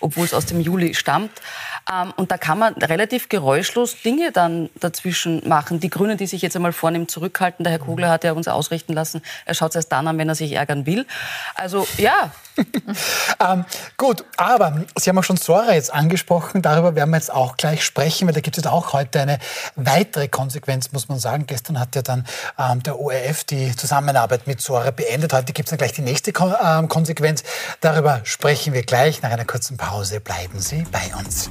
obwohl es aus dem Juli stammt. Ähm, und da kann man relativ geräuschlos Dinge dann dazwischen machen. Die Grünen, die sich jetzt einmal vornehm zurückhalten, der Herr Kogler hat ja uns ausrichten lassen, er schaut es erst dann an, wenn er sich ärgern will. Also ja. ähm, gut, aber Sie haben auch schon Sora jetzt angesprochen, darüber werden wir jetzt auch gleich sprechen, weil da gibt es auch heute eine weitere Konsequenz, muss man sagen. Gestern hat ja dann ähm, der ORF die Zusammenarbeit mit Sora beendet. Heute gibt es dann gleich die nächste Kon ähm, Konsequenz. Darüber sprechen wir gleich nach einer kurzen Pause. Bleiben Sie bei uns.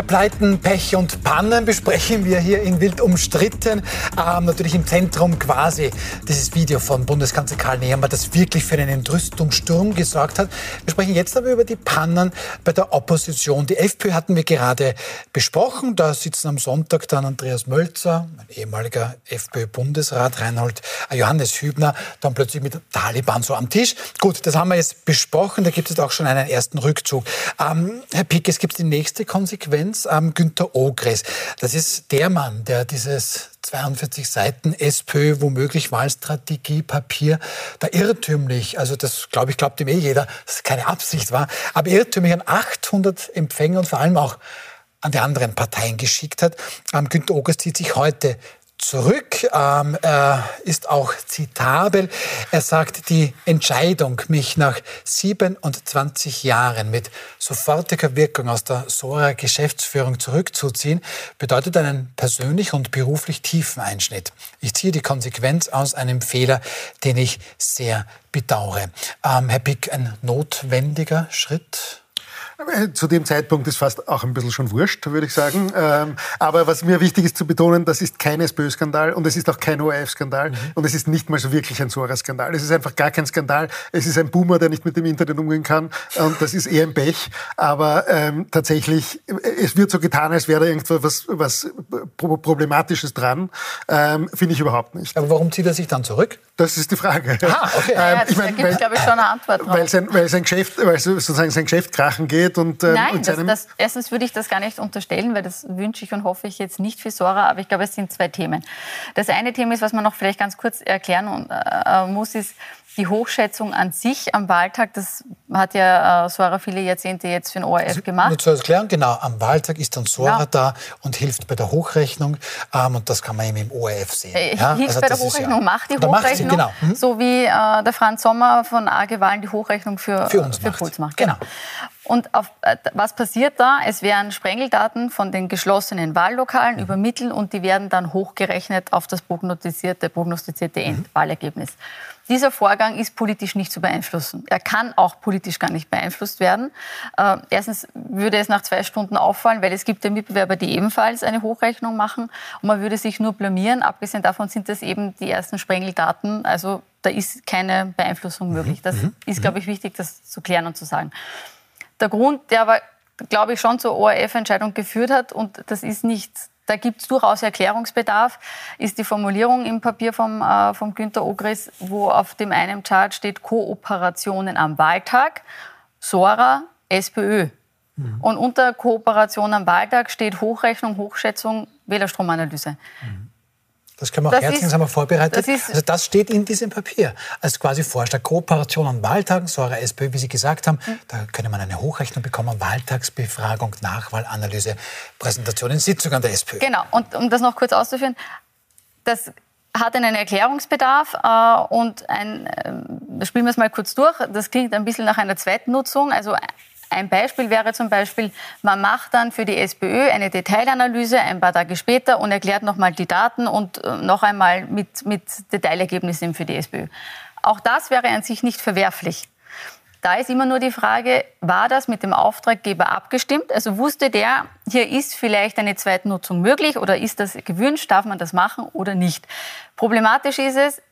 Der Pleiten, Pech und Pannen besprechen wir hier in Wild umstritten. Ähm, natürlich im Zentrum quasi dieses Video von Bundeskanzler Karl Nehammer, das wirklich für einen Entrüstungssturm gesorgt hat. Wir sprechen jetzt aber über die Pannen bei der Opposition. Die FPÖ hatten wir gerade besprochen. Da sitzen am Sonntag dann Andreas Mölzer, ein ehemaliger FPÖ-Bundesrat, Reinhold Johannes Hübner, dann plötzlich mit Taliban so am Tisch. Gut, das haben wir jetzt besprochen. Da gibt es auch schon einen ersten Rückzug. Ähm, Herr Pick, es gibt die nächste Konsequenz. Konferenz am Günter Ogres. Das ist der Mann, der dieses 42 Seiten SPÖ, womöglich Wahlstrategiepapier, da irrtümlich, also das glaube ich, glaubt ihm eh jeder, dass es keine Absicht war, aber irrtümlich an 800 Empfänger und vor allem auch an die anderen Parteien geschickt hat. Ähm, Günter Ogres zieht sich heute zurück. Ähm, er ist auch zitabel. Er sagt, die Entscheidung, mich nach 27 Jahren mit sofortiger Wirkung aus der Sora Geschäftsführung zurückzuziehen, bedeutet einen persönlich und beruflich tiefen Einschnitt. Ich ziehe die Konsequenz aus einem Fehler, den ich sehr bedauere. Ähm, Herr Pick, ein notwendiger Schritt? Äh, zu dem Zeitpunkt ist fast auch ein bisschen schon wurscht, würde ich sagen. Ähm, aber was mir wichtig ist zu betonen, das ist kein SPÖ-Skandal und es ist auch kein ORF-Skandal mhm. und es ist nicht mal so wirklich ein Sora-Skandal. Es ist einfach gar kein Skandal. Es ist ein Boomer, der nicht mit dem Internet umgehen kann und das ist eher ein Pech. Aber ähm, tatsächlich, es wird so getan, als wäre da irgendwas was Problematisches dran. Ähm, Finde ich überhaupt nicht. Aber warum zieht er sich dann zurück? Das ist die Frage. Ah, okay. Ähm, ja, ich mein, da gibt es, glaube ich, schon eine Antwort drauf. Weil sein, weil sein Geschäft, weil sozusagen sein Geschäft krachen geht und, ähm, Nein, und das, das, erstens würde ich das gar nicht unterstellen, weil das wünsche ich und hoffe ich jetzt nicht für Sora, aber ich glaube, es sind zwei Themen. Das eine Thema ist, was man noch vielleicht ganz kurz erklären äh, muss, ist, die Hochschätzung an sich am Wahltag, das hat ja äh, Sora viele Jahrzehnte jetzt für den ORF also, gemacht. Nur zu erklären, genau, am Wahltag ist dann Sora ja. da und hilft bei der Hochrechnung ähm, und das kann man eben im ORF sehen. Äh, ja? Hilft also bei der Hochrechnung, ja, macht die Hochrechnung, sie, genau. mhm. so wie äh, der Franz Sommer von AG Wahlen die Hochrechnung für, für, uns für macht. Puls macht. Genau. Und auf, äh, was passiert da? Es werden Sprengeldaten von den geschlossenen Wahllokalen mhm. übermittelt und die werden dann hochgerechnet auf das prognostizierte, prognostizierte mhm. Endwahlergebnis. Dieser Vorgang ist politisch nicht zu beeinflussen. Er kann auch politisch gar nicht beeinflusst werden. Äh, erstens würde es nach zwei Stunden auffallen, weil es gibt ja Mitbewerber, die ebenfalls eine Hochrechnung machen und man würde sich nur blamieren. Abgesehen davon sind das eben die ersten Sprengeldaten. Also da ist keine Beeinflussung möglich. Das mhm. ist, glaube ich, wichtig, das zu klären und zu sagen. Der Grund, der aber, glaube ich, schon zur ORF-Entscheidung geführt hat, und das ist nicht da gibt es durchaus Erklärungsbedarf, ist die Formulierung im Papier vom, äh, vom Günter Ogris, wo auf dem einen Chart steht Kooperationen am Wahltag, Sora, SPÖ. Mhm. Und unter Kooperation am Wahltag steht Hochrechnung, Hochschätzung, Wählerstromanalyse. Mhm. Das können wir auch herzlich haben wir vorbereitet. Das also das steht in diesem Papier als quasi Vorschlag. Kooperation an Wahltagen, so eure SPÖ, wie Sie gesagt haben, mhm. da könnte man eine Hochrechnung bekommen, Wahltagsbefragung, Nachwahlanalyse, Präsentation in Sitzungen der SPÖ. Genau, und um das noch kurz auszuführen, das hat einen Erklärungsbedarf äh, und ein, äh, spielen wir es mal kurz durch. Das klingt ein bisschen nach einer Zweitnutzung. Also ein Beispiel wäre zum Beispiel, man macht dann für die SPÖ eine Detailanalyse ein paar Tage später und erklärt nochmal die Daten und äh, noch einmal mit, mit Detailergebnissen für die SPÖ. Auch das wäre an sich nicht verwerflich. Da ist immer nur die Frage, war das mit dem Auftraggeber abgestimmt? Also wusste der, hier ist vielleicht eine Zweitnutzung möglich oder ist das gewünscht, darf man das machen oder nicht? Problematisch ist es,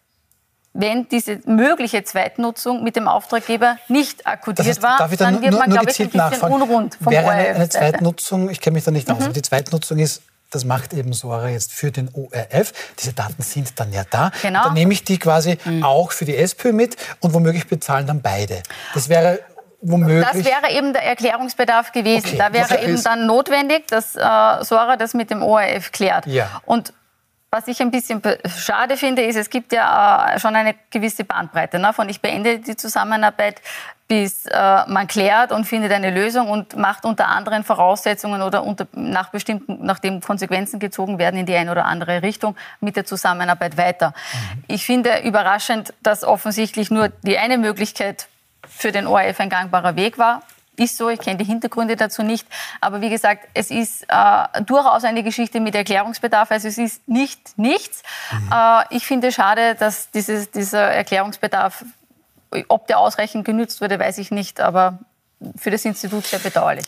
wenn diese mögliche Zweitnutzung mit dem Auftraggeber nicht akkordiert das heißt, war, dann, dann wird man, glaube ich, ein bisschen unrund vom Wäre eine, eine Zweitnutzung, ich kenne mich da nicht mhm. aus, aber die Zweitnutzung ist das macht eben Sora jetzt für den ORF. Diese Daten sind dann ja da. Genau. Dann nehme ich die quasi mhm. auch für die SPÖ mit und womöglich bezahlen dann beide. Das wäre womöglich. Das wäre eben der Erklärungsbedarf gewesen. Okay. Da wäre eben dann notwendig, dass äh, Sora das mit dem ORF klärt. Ja. Und was ich ein bisschen schade finde, ist, es gibt ja äh, schon eine gewisse Bandbreite. Ne? Von ich beende die Zusammenarbeit bis äh, man klärt und findet eine Lösung und macht unter anderen Voraussetzungen oder unter, nach bestimmten, nachdem Konsequenzen gezogen werden in die eine oder andere Richtung mit der Zusammenarbeit weiter. Mhm. Ich finde überraschend, dass offensichtlich nur die eine Möglichkeit für den ORF ein gangbarer Weg war ist so, ich kenne die Hintergründe dazu nicht. Aber wie gesagt, es ist äh, durchaus eine Geschichte mit Erklärungsbedarf. Also es ist nicht nichts. Mhm. Äh, ich finde schade, dass dieses, dieser Erklärungsbedarf, ob der ausreichend genützt wurde, weiß ich nicht. Aber für das Institut sehr bedauerlich.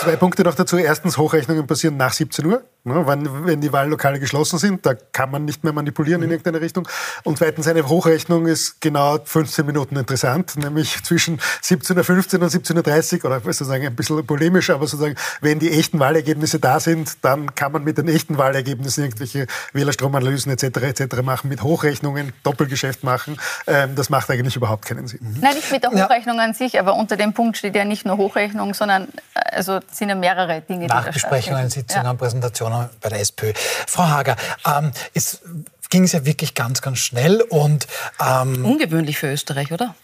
Zwei Punkte noch dazu. Erstens, Hochrechnungen passieren nach 17 Uhr. Ne, wenn, wenn die Wahllokale geschlossen sind, da kann man nicht mehr manipulieren in mhm. irgendeine Richtung. Und zweitens, eine Hochrechnung ist genau 15 Minuten interessant, nämlich zwischen 17.15 Uhr und 17.30 Uhr, oder sozusagen ein bisschen polemisch, aber sozusagen, wenn die echten Wahlergebnisse da sind, dann kann man mit den echten Wahlergebnissen irgendwelche Wählerstromanalysen etc. etc. machen, mit Hochrechnungen Doppelgeschäft machen. Ähm, das macht eigentlich überhaupt keinen Sinn. Mhm. Nein, nicht mit der Hochrechnung ja. an sich, aber unter dem Punkt steht ja nicht nur Hochrechnung, sondern äh, also sind ja mehrere Dinge, die Nachbesprechungen, Sitzungen, ja. Präsentationen bei der SPÖ. Frau Hager, ähm, es ging es ja wirklich ganz, ganz schnell und ähm, ungewöhnlich für Österreich, oder?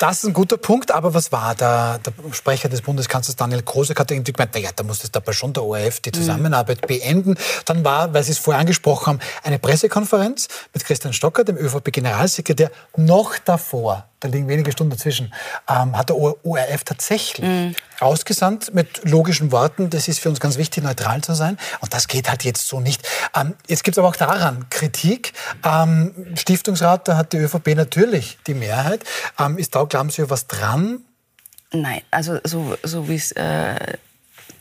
Das ist ein guter Punkt. Aber was war da? Der Sprecher des Bundeskanzlers Daniel Krosek hat irgendwie gemeint, naja, da muss das dabei schon der ORF die mhm. Zusammenarbeit mhm. beenden. Dann war, weil Sie es vorher angesprochen haben, eine Pressekonferenz mit Christian Stocker, dem ÖVP-Generalsekretär, noch davor da liegen wenige Stunden dazwischen, ähm, hat der ORF tatsächlich mhm. ausgesandt mit logischen Worten, das ist für uns ganz wichtig, neutral zu sein. Und das geht halt jetzt so nicht. Ähm, jetzt gibt es aber auch daran Kritik. Ähm, Stiftungsrat, da hat die ÖVP natürlich die Mehrheit. Ähm, ist da, glauben Sie, was dran? Nein, also so, so wie es äh,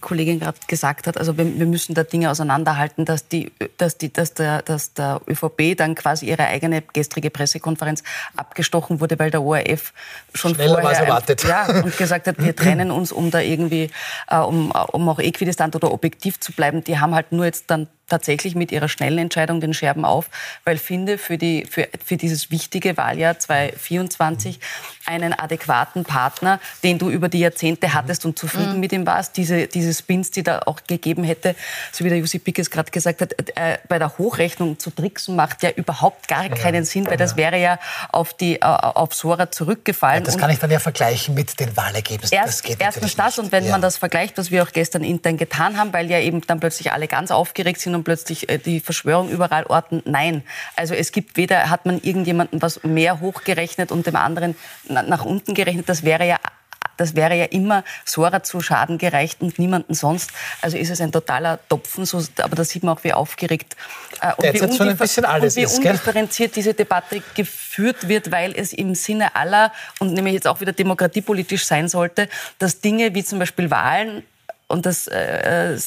Kollegin gerade gesagt hat, also wir, wir, müssen da Dinge auseinanderhalten, dass, die, dass, die, dass, der, dass der ÖVP dann quasi ihre eigene gestrige Pressekonferenz abgestochen wurde, weil der ORF schon Schneller vorher erwartet. ja, und gesagt hat, wir trennen uns, um da irgendwie, äh, um, um auch äquidistant oder objektiv zu bleiben. Die haben halt nur jetzt dann tatsächlich mit ihrer schnellen Entscheidung den Scherben auf, weil finde für, die, für, für dieses wichtige Wahljahr 2024 einen adäquaten Partner, den du über die Jahrzehnte hattest und zufrieden mhm. mit ihm warst, diese, diese Spins, die da auch gegeben hätte, so wie der Jussi Pickes gerade gesagt hat, äh, bei der Hochrechnung zu tricksen macht ja überhaupt gar keinen Sinn, weil das wäre ja auf, die, äh, auf Sora zurückgefallen. Ja, das kann ich dann ja vergleichen mit den Wahlergebnissen. Erst, das erstens das und wenn ja. man das vergleicht, was wir auch gestern intern getan haben, weil ja eben dann plötzlich alle ganz aufgeregt sind und plötzlich äh, die Verschwörung überall orten. Nein. Also es gibt weder, hat man irgendjemanden was mehr hochgerechnet und dem anderen nach unten gerechnet. Das wäre ja das wäre ja immer Sora zu Schaden gereicht und niemanden sonst. Also ist es ein totaler Topfen. So, aber da sieht man auch, wie aufgeregt äh, und, wie schon ein bisschen alles und wie ist, undifferenziert diese Debatte geführt wird, weil es im Sinne aller und nämlich jetzt auch wieder demokratiepolitisch sein sollte, dass Dinge wie zum Beispiel Wahlen und das äh, äh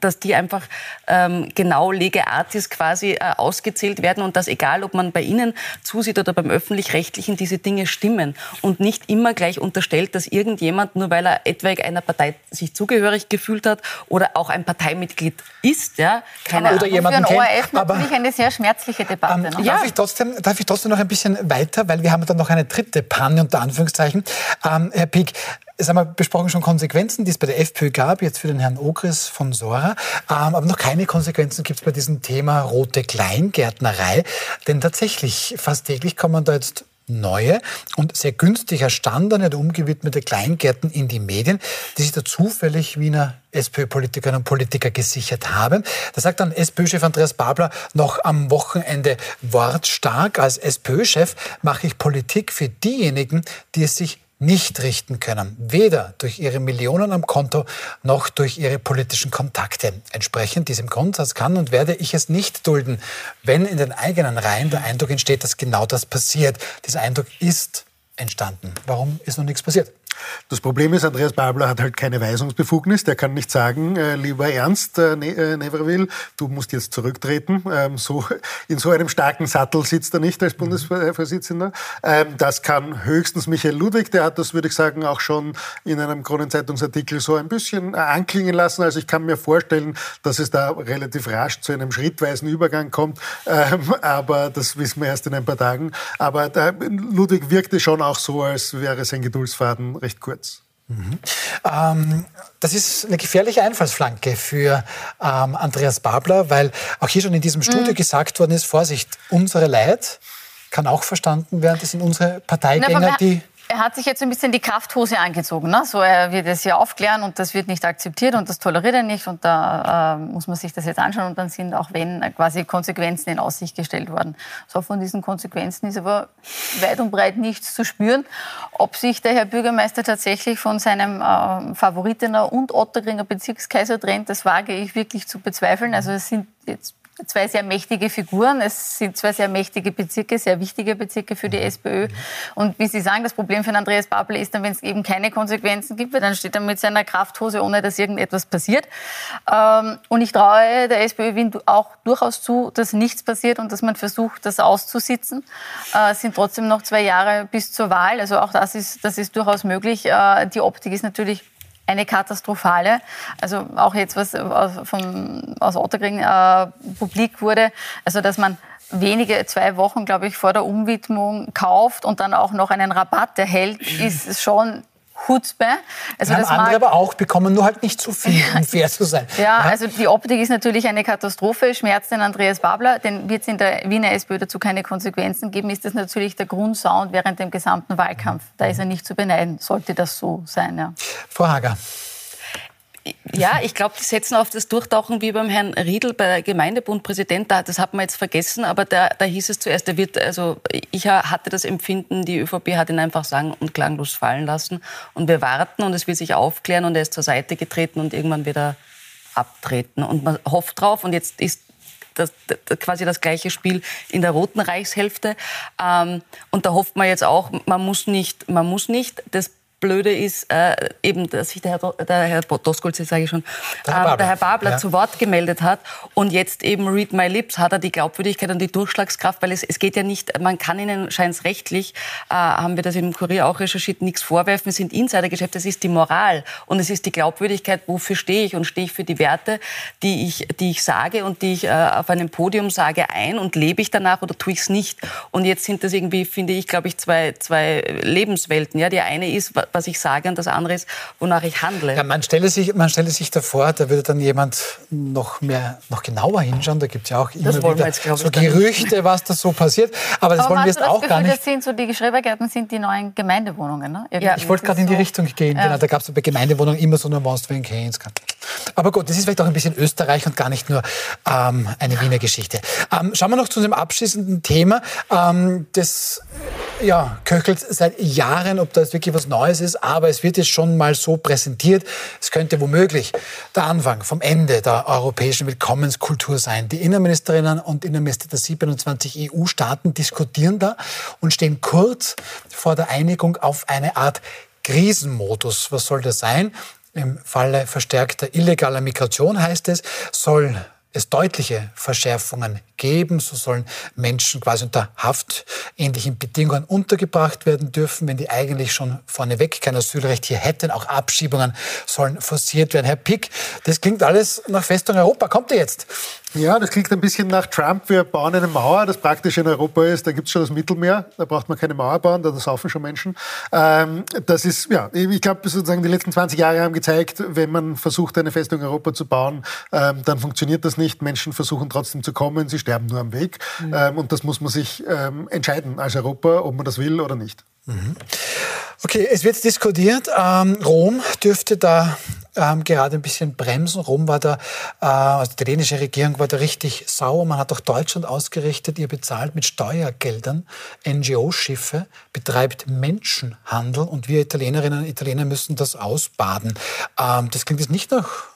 dass die einfach ähm, genau lege artis quasi äh, ausgezählt werden und dass egal, ob man bei Ihnen zusieht oder beim Öffentlich-Rechtlichen, diese Dinge stimmen und nicht immer gleich unterstellt, dass irgendjemand, nur weil er etwaig einer Partei sich zugehörig gefühlt hat oder auch ein Parteimitglied ist, ja, keine aber, oder jemanden für den ORF natürlich eine sehr schmerzliche Debatte. Ähm, ne? darf, ich trotzdem, darf ich trotzdem noch ein bisschen weiter, weil wir haben dann noch eine dritte Panne unter Anführungszeichen. Ähm, Herr Pieck, es haben wir besprochen schon Konsequenzen, die es bei der FPÖ gab, jetzt für den Herrn Ogris von Sora. Ähm, aber noch keine Konsequenzen gibt es bei diesem Thema rote Kleingärtnerei. Denn tatsächlich, fast täglich kommen da jetzt neue und sehr günstig erstandene und umgewidmete Kleingärten in die Medien, die sich da zufällig Wiener SPÖ-Politikerinnen und Politiker gesichert haben. Da sagt dann SPÖ-Chef Andreas Babler noch am Wochenende wortstark, als SPÖ-Chef mache ich Politik für diejenigen, die es sich nicht richten können, weder durch ihre Millionen am Konto noch durch ihre politischen Kontakte. Entsprechend diesem Grundsatz kann und werde ich es nicht dulden, wenn in den eigenen Reihen der Eindruck entsteht, dass genau das passiert. Dieser Eindruck ist entstanden. Warum ist noch nichts passiert? Das Problem ist, Andreas Babler hat halt keine Weisungsbefugnis. Der kann nicht sagen, äh, lieber Ernst äh, ne äh, Neverville, du musst jetzt zurücktreten. Ähm, so, in so einem starken Sattel sitzt er nicht als Bundesvorsitzender. Ähm, das kann höchstens Michael Ludwig. Der hat das, würde ich sagen, auch schon in einem Kronenzeitungsartikel so ein bisschen äh, anklingen lassen. Also ich kann mir vorstellen, dass es da relativ rasch zu einem schrittweisen Übergang kommt. Ähm, aber das wissen wir erst in ein paar Tagen. Aber Ludwig wirkte schon auch so, als wäre sein Geduldsfaden recht kurz. Mhm. Ähm, das ist eine gefährliche Einfallsflanke für ähm, Andreas Babler, weil auch hier schon in diesem Studio mhm. gesagt worden ist, Vorsicht, unsere Leid kann auch verstanden werden, das sind unsere Parteigänger, Na, die er hat sich jetzt ein bisschen die Krafthose angezogen. Ne? So, er wird es hier aufklären und das wird nicht akzeptiert und das toleriert er nicht. Und da äh, muss man sich das jetzt anschauen. Und dann sind auch wenn quasi Konsequenzen in Aussicht gestellt worden. So von diesen Konsequenzen ist aber weit und breit nichts zu spüren. Ob sich der Herr Bürgermeister tatsächlich von seinem äh, Favoritener und Ottergringer Bezirkskaiser trennt, das wage ich wirklich zu bezweifeln. Also es sind jetzt zwei sehr mächtige Figuren. Es sind zwei sehr mächtige Bezirke, sehr wichtige Bezirke für die SPÖ. Und wie Sie sagen, das Problem für Andreas Babel ist dann, wenn es eben keine Konsequenzen gibt, weil dann steht er mit seiner Krafthose, ohne dass irgendetwas passiert. Ähm, und ich traue der SPÖ Wien auch durchaus zu, dass nichts passiert und dass man versucht, das auszusitzen. Äh, es sind trotzdem noch zwei Jahre bis zur Wahl. Also auch das ist, das ist durchaus möglich. Äh, die Optik ist natürlich eine katastrophale. Also auch jetzt, was aus, vom, aus Otterkring äh, publik wurde, also dass man wenige, zwei Wochen, glaube ich, vor der Umwidmung kauft und dann auch noch einen Rabatt erhält, ist schon Hutzpe. Also haben das andere aber auch bekommen, nur halt nicht zu viel, um fair zu sein. Ja, also die Optik ist natürlich eine Katastrophe, schmerzt den Andreas Babler, denn wird es in der Wiener SPÖ dazu keine Konsequenzen geben, ist das natürlich der Grundsound während dem gesamten Wahlkampf. Da ist er nicht zu beneiden, sollte das so sein. Ja. Frau Hager. Ja, ich glaube, die setzen auf das Durchtauchen wie beim Herrn Riedl bei der Gemeindebundpräsident. Das hat man jetzt vergessen, aber da, da hieß es zuerst, er wird, also ich hatte das Empfinden, die ÖVP hat ihn einfach sang- und klanglos fallen lassen. Und wir warten und es will sich aufklären und er ist zur Seite getreten und irgendwann wieder abtreten. Und man hofft drauf und jetzt ist das, das, quasi das gleiche Spiel in der roten Reichshälfte. Ähm, und da hofft man jetzt auch, man muss nicht, man muss nicht das Blöde ist äh, eben, dass sich der Herr, der Herr Doskolz, sage ich schon, der Herr, äh, der Herr Babler ja. zu Wort gemeldet hat und jetzt eben Read My Lips hat er die Glaubwürdigkeit und die Durchschlagskraft, weil es, es geht ja nicht, man kann ihnen scheint rechtlich, äh, haben wir das im Kurier auch recherchiert, nichts vorwerfen, es sind Insidergeschäfte, es ist die Moral und es ist die Glaubwürdigkeit, wofür stehe ich und stehe ich für die Werte, die ich, die ich sage und die ich äh, auf einem Podium sage ein und lebe ich danach oder tue ich es nicht? Und jetzt sind das irgendwie, finde ich, glaube ich, zwei, zwei Lebenswelten, ja, die eine ist, was ich sage und das andere ist, wonach ich handle. Ja, man stelle sich, man stelle sich davor, da würde dann jemand noch mehr, noch genauer hinschauen. Da gibt es ja auch immer wieder jetzt, so Gerüchte, was da so passiert. Aber das Aber wollen wir jetzt auch Gefühl, gar nicht. Das sind so die Schrebergärten sind die neuen Gemeindewohnungen, ne? Ja, ich wollte gerade in die so. Richtung gehen. Ja. Genau, da gab es bei Gemeindewohnungen immer so eine Monster wie in Keynes. Aber gut, das ist vielleicht auch ein bisschen Österreich und gar nicht nur ähm, eine Wiener Geschichte. Ähm, schauen wir noch zu unserem abschließenden Thema. Ähm, das ja, köchelt seit Jahren, ob das wirklich was Neues ist, aber es wird jetzt schon mal so präsentiert. Es könnte womöglich der Anfang vom Ende der europäischen Willkommenskultur sein. Die Innenministerinnen und Innenminister der 27 EU-Staaten diskutieren da und stehen kurz vor der Einigung auf eine Art Krisenmodus. Was soll das sein? Im Falle verstärkter illegaler Migration heißt es, soll es deutliche Verschärfungen geben. So sollen Menschen quasi unter haftähnlichen Bedingungen untergebracht werden dürfen, wenn die eigentlich schon vorneweg kein Asylrecht hier hätten. Auch Abschiebungen sollen forciert werden. Herr Pick, das klingt alles nach Festung Europa. Kommt ihr jetzt? Ja, das klingt ein bisschen nach Trump. Wir bauen eine Mauer, das praktisch in Europa ist. Da gibt es schon das Mittelmeer, da braucht man keine Mauer bauen, da saufen schon Menschen. Ähm, das ist, ja, ich glaube, sozusagen die letzten 20 Jahre haben gezeigt, wenn man versucht, eine Festung Europa zu bauen, ähm, dann funktioniert das nicht. Menschen versuchen trotzdem zu kommen, sie sterben nur am Weg. Mhm. Ähm, und das muss man sich ähm, entscheiden als Europa, ob man das will oder nicht. Mhm. Okay, es wird diskutiert. Ähm, Rom dürfte da ähm, gerade ein bisschen bremsen. Rom war da, äh, also die italienische Regierung war da richtig sauer. Man hat auch Deutschland ausgerichtet. Ihr bezahlt mit Steuergeldern NGO-Schiffe, betreibt Menschenhandel und wir Italienerinnen und Italiener müssen das ausbaden. Ähm, das klingt jetzt nicht nach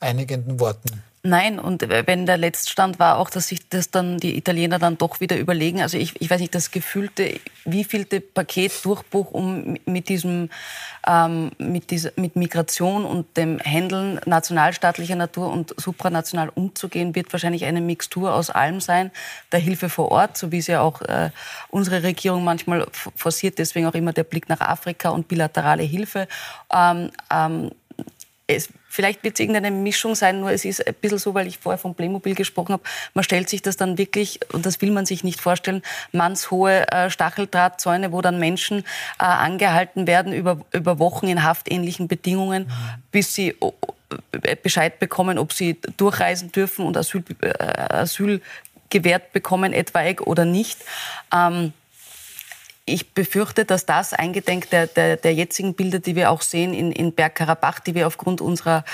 einigen Worten. Nein, und wenn der Letztstand war auch, dass sich das dann die Italiener dann doch wieder überlegen. Also ich, ich weiß nicht, das gefühlte, wievielte Paketdurchbruch, um mit diesem, ähm, mit dieser, mit Migration und dem Handeln nationalstaatlicher Natur und supranational umzugehen, wird wahrscheinlich eine Mixtur aus allem sein. Der Hilfe vor Ort, so wie es ja auch äh, unsere Regierung manchmal forciert, deswegen auch immer der Blick nach Afrika und bilaterale Hilfe. Ähm, ähm, es, vielleicht wird es irgendeine Mischung sein, nur es ist ein bisschen so, weil ich vorher von Playmobil gesprochen habe, man stellt sich das dann wirklich, und das will man sich nicht vorstellen, mannshohe äh, Stacheldrahtzäune, wo dann Menschen äh, angehalten werden über, über Wochen in haftähnlichen Bedingungen, mhm. bis sie Bescheid bekommen, ob sie durchreisen dürfen und Asyl, äh, Asyl gewährt bekommen, etwaig oder nicht. Ähm, ich befürchte, dass das eingedenk der, der, der jetzigen Bilder, die wir auch sehen in, in Bergkarabach, die wir aufgrund unserer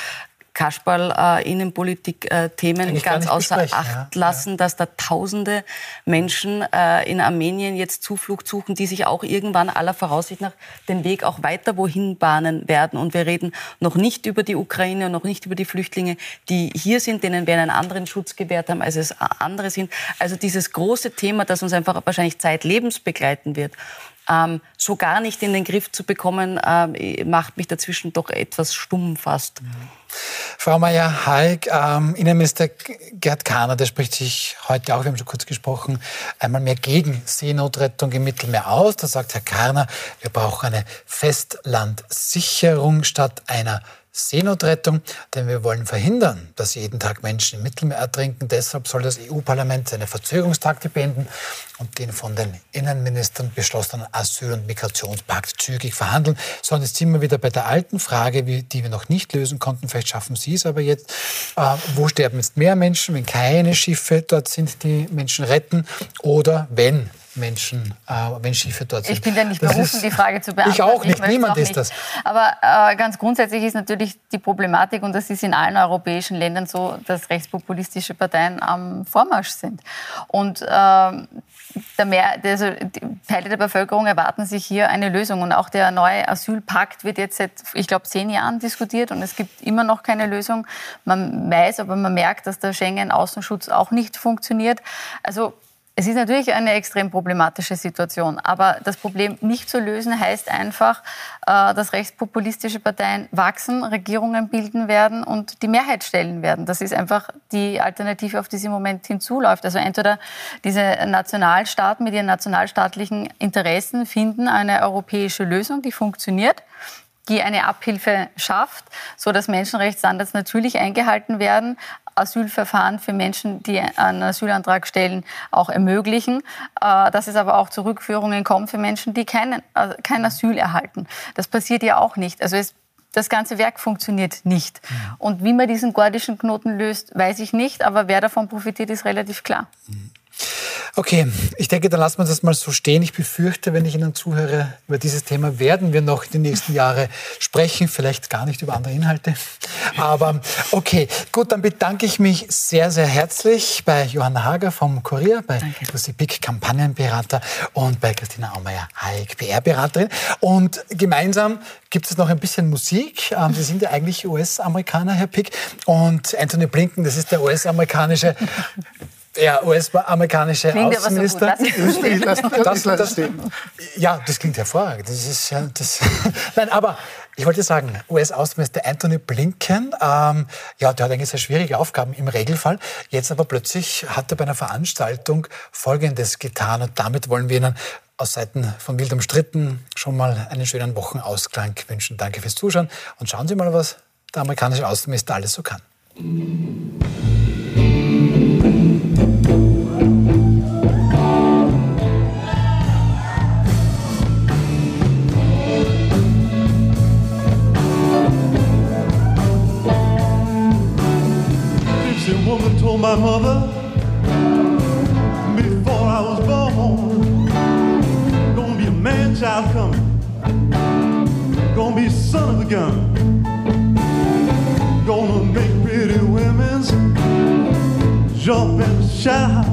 Kasperl-Innenpolitik-Themen äh, ganz außer Acht ja. lassen, ja. dass da Tausende Menschen äh, in Armenien jetzt Zuflucht suchen, die sich auch irgendwann aller Voraussicht nach den Weg auch weiter wohin bahnen werden. Und wir reden noch nicht über die Ukraine und noch nicht über die Flüchtlinge, die hier sind, denen wir einen anderen Schutz gewährt haben, als es andere sind. Also dieses große Thema, das uns einfach wahrscheinlich zeitlebens begleiten wird ähm, so gar nicht in den Griff zu bekommen, äh, macht mich dazwischen doch etwas stumm fast. Mhm. Frau Mayer-Halk, ähm, Innenminister Gerd Kahner, der spricht sich heute auch, wir haben schon kurz gesprochen, einmal mehr gegen Seenotrettung im Mittelmeer aus. Da sagt Herr Kahner, wir brauchen eine Festlandsicherung statt einer Seenotrettung, denn wir wollen verhindern, dass jeden Tag Menschen im Mittelmeer ertrinken. Deshalb soll das EU-Parlament seine Verzögerungstakte beenden und den von den Innenministern beschlossenen Asyl- und Migrationspakt zügig verhandeln. So, und jetzt sind wir wieder bei der alten Frage, die wir noch nicht lösen konnten. Vielleicht schaffen Sie es aber jetzt. Äh, wo sterben jetzt mehr Menschen, wenn keine Schiffe dort sind, die Menschen retten? Oder wenn Menschen, äh, wenn Schiffe dort sind. Ich bin ja nicht berufen, die Frage zu beantworten. Ich auch nicht, ich niemand ist nicht. das. Aber äh, ganz grundsätzlich ist natürlich die Problematik, und das ist in allen europäischen Ländern so, dass rechtspopulistische Parteien am Vormarsch sind. Und äh, der Mehr, also Teile der Bevölkerung erwarten sich hier eine Lösung. Und auch der neue Asylpakt wird jetzt seit, ich glaube, zehn Jahren diskutiert und es gibt immer noch keine Lösung. Man weiß, aber man merkt, dass der Schengen-Außenschutz auch nicht funktioniert. Also es ist natürlich eine extrem problematische Situation, aber das Problem nicht zu lösen heißt einfach, äh, dass rechtspopulistische Parteien wachsen, Regierungen bilden werden und die Mehrheit stellen werden. Das ist einfach die Alternative, auf die es im Moment hinzuläuft. Also entweder diese Nationalstaaten mit ihren nationalstaatlichen Interessen finden eine europäische Lösung, die funktioniert die eine Abhilfe schafft, so dass Menschenrechtsstandards natürlich eingehalten werden, Asylverfahren für Menschen, die einen Asylantrag stellen, auch ermöglichen, äh, dass es aber auch zu Rückführungen kommt für Menschen, die keinen, äh, kein Asyl erhalten. Das passiert ja auch nicht. Also es das ganze Werk funktioniert nicht. Und wie man diesen gordischen Knoten löst, weiß ich nicht, aber wer davon profitiert, ist relativ klar. Mhm. Okay, ich denke, dann lassen wir das mal so stehen. Ich befürchte, wenn ich Ihnen zuhöre, über dieses Thema werden wir noch in den nächsten Jahren sprechen, vielleicht gar nicht über andere Inhalte. Aber okay, gut, dann bedanke ich mich sehr, sehr herzlich bei Johanna Hager vom Kurier, bei Lucy Pick, Kampagnenberater und bei Christina Aumeier, Hayek, PR-Beraterin. Und gemeinsam gibt es noch ein bisschen Musik. Ähm, Sie sind ja eigentlich US-Amerikaner, Herr Pick. Und Anthony Blinken, das ist der US-amerikanische der US-amerikanische Außenminister. Ja, das klingt hervorragend. Das ist ja das. Nein, aber ich wollte sagen, US-Außenminister Anthony Blinken, ähm, ja, der hat eigentlich sehr schwierige Aufgaben im Regelfall. Jetzt aber plötzlich hat er bei einer Veranstaltung Folgendes getan und damit wollen wir Ihnen aus Seiten von Wild umstritten schon mal einen schönen Wochenausklang wünschen. Danke fürs Zuschauen und schauen Sie mal, was der amerikanische Außenminister alles so kann. My mother before I was born. Gonna be a man child coming. Gonna be son of a gun. Gonna make pretty women's jump and shout.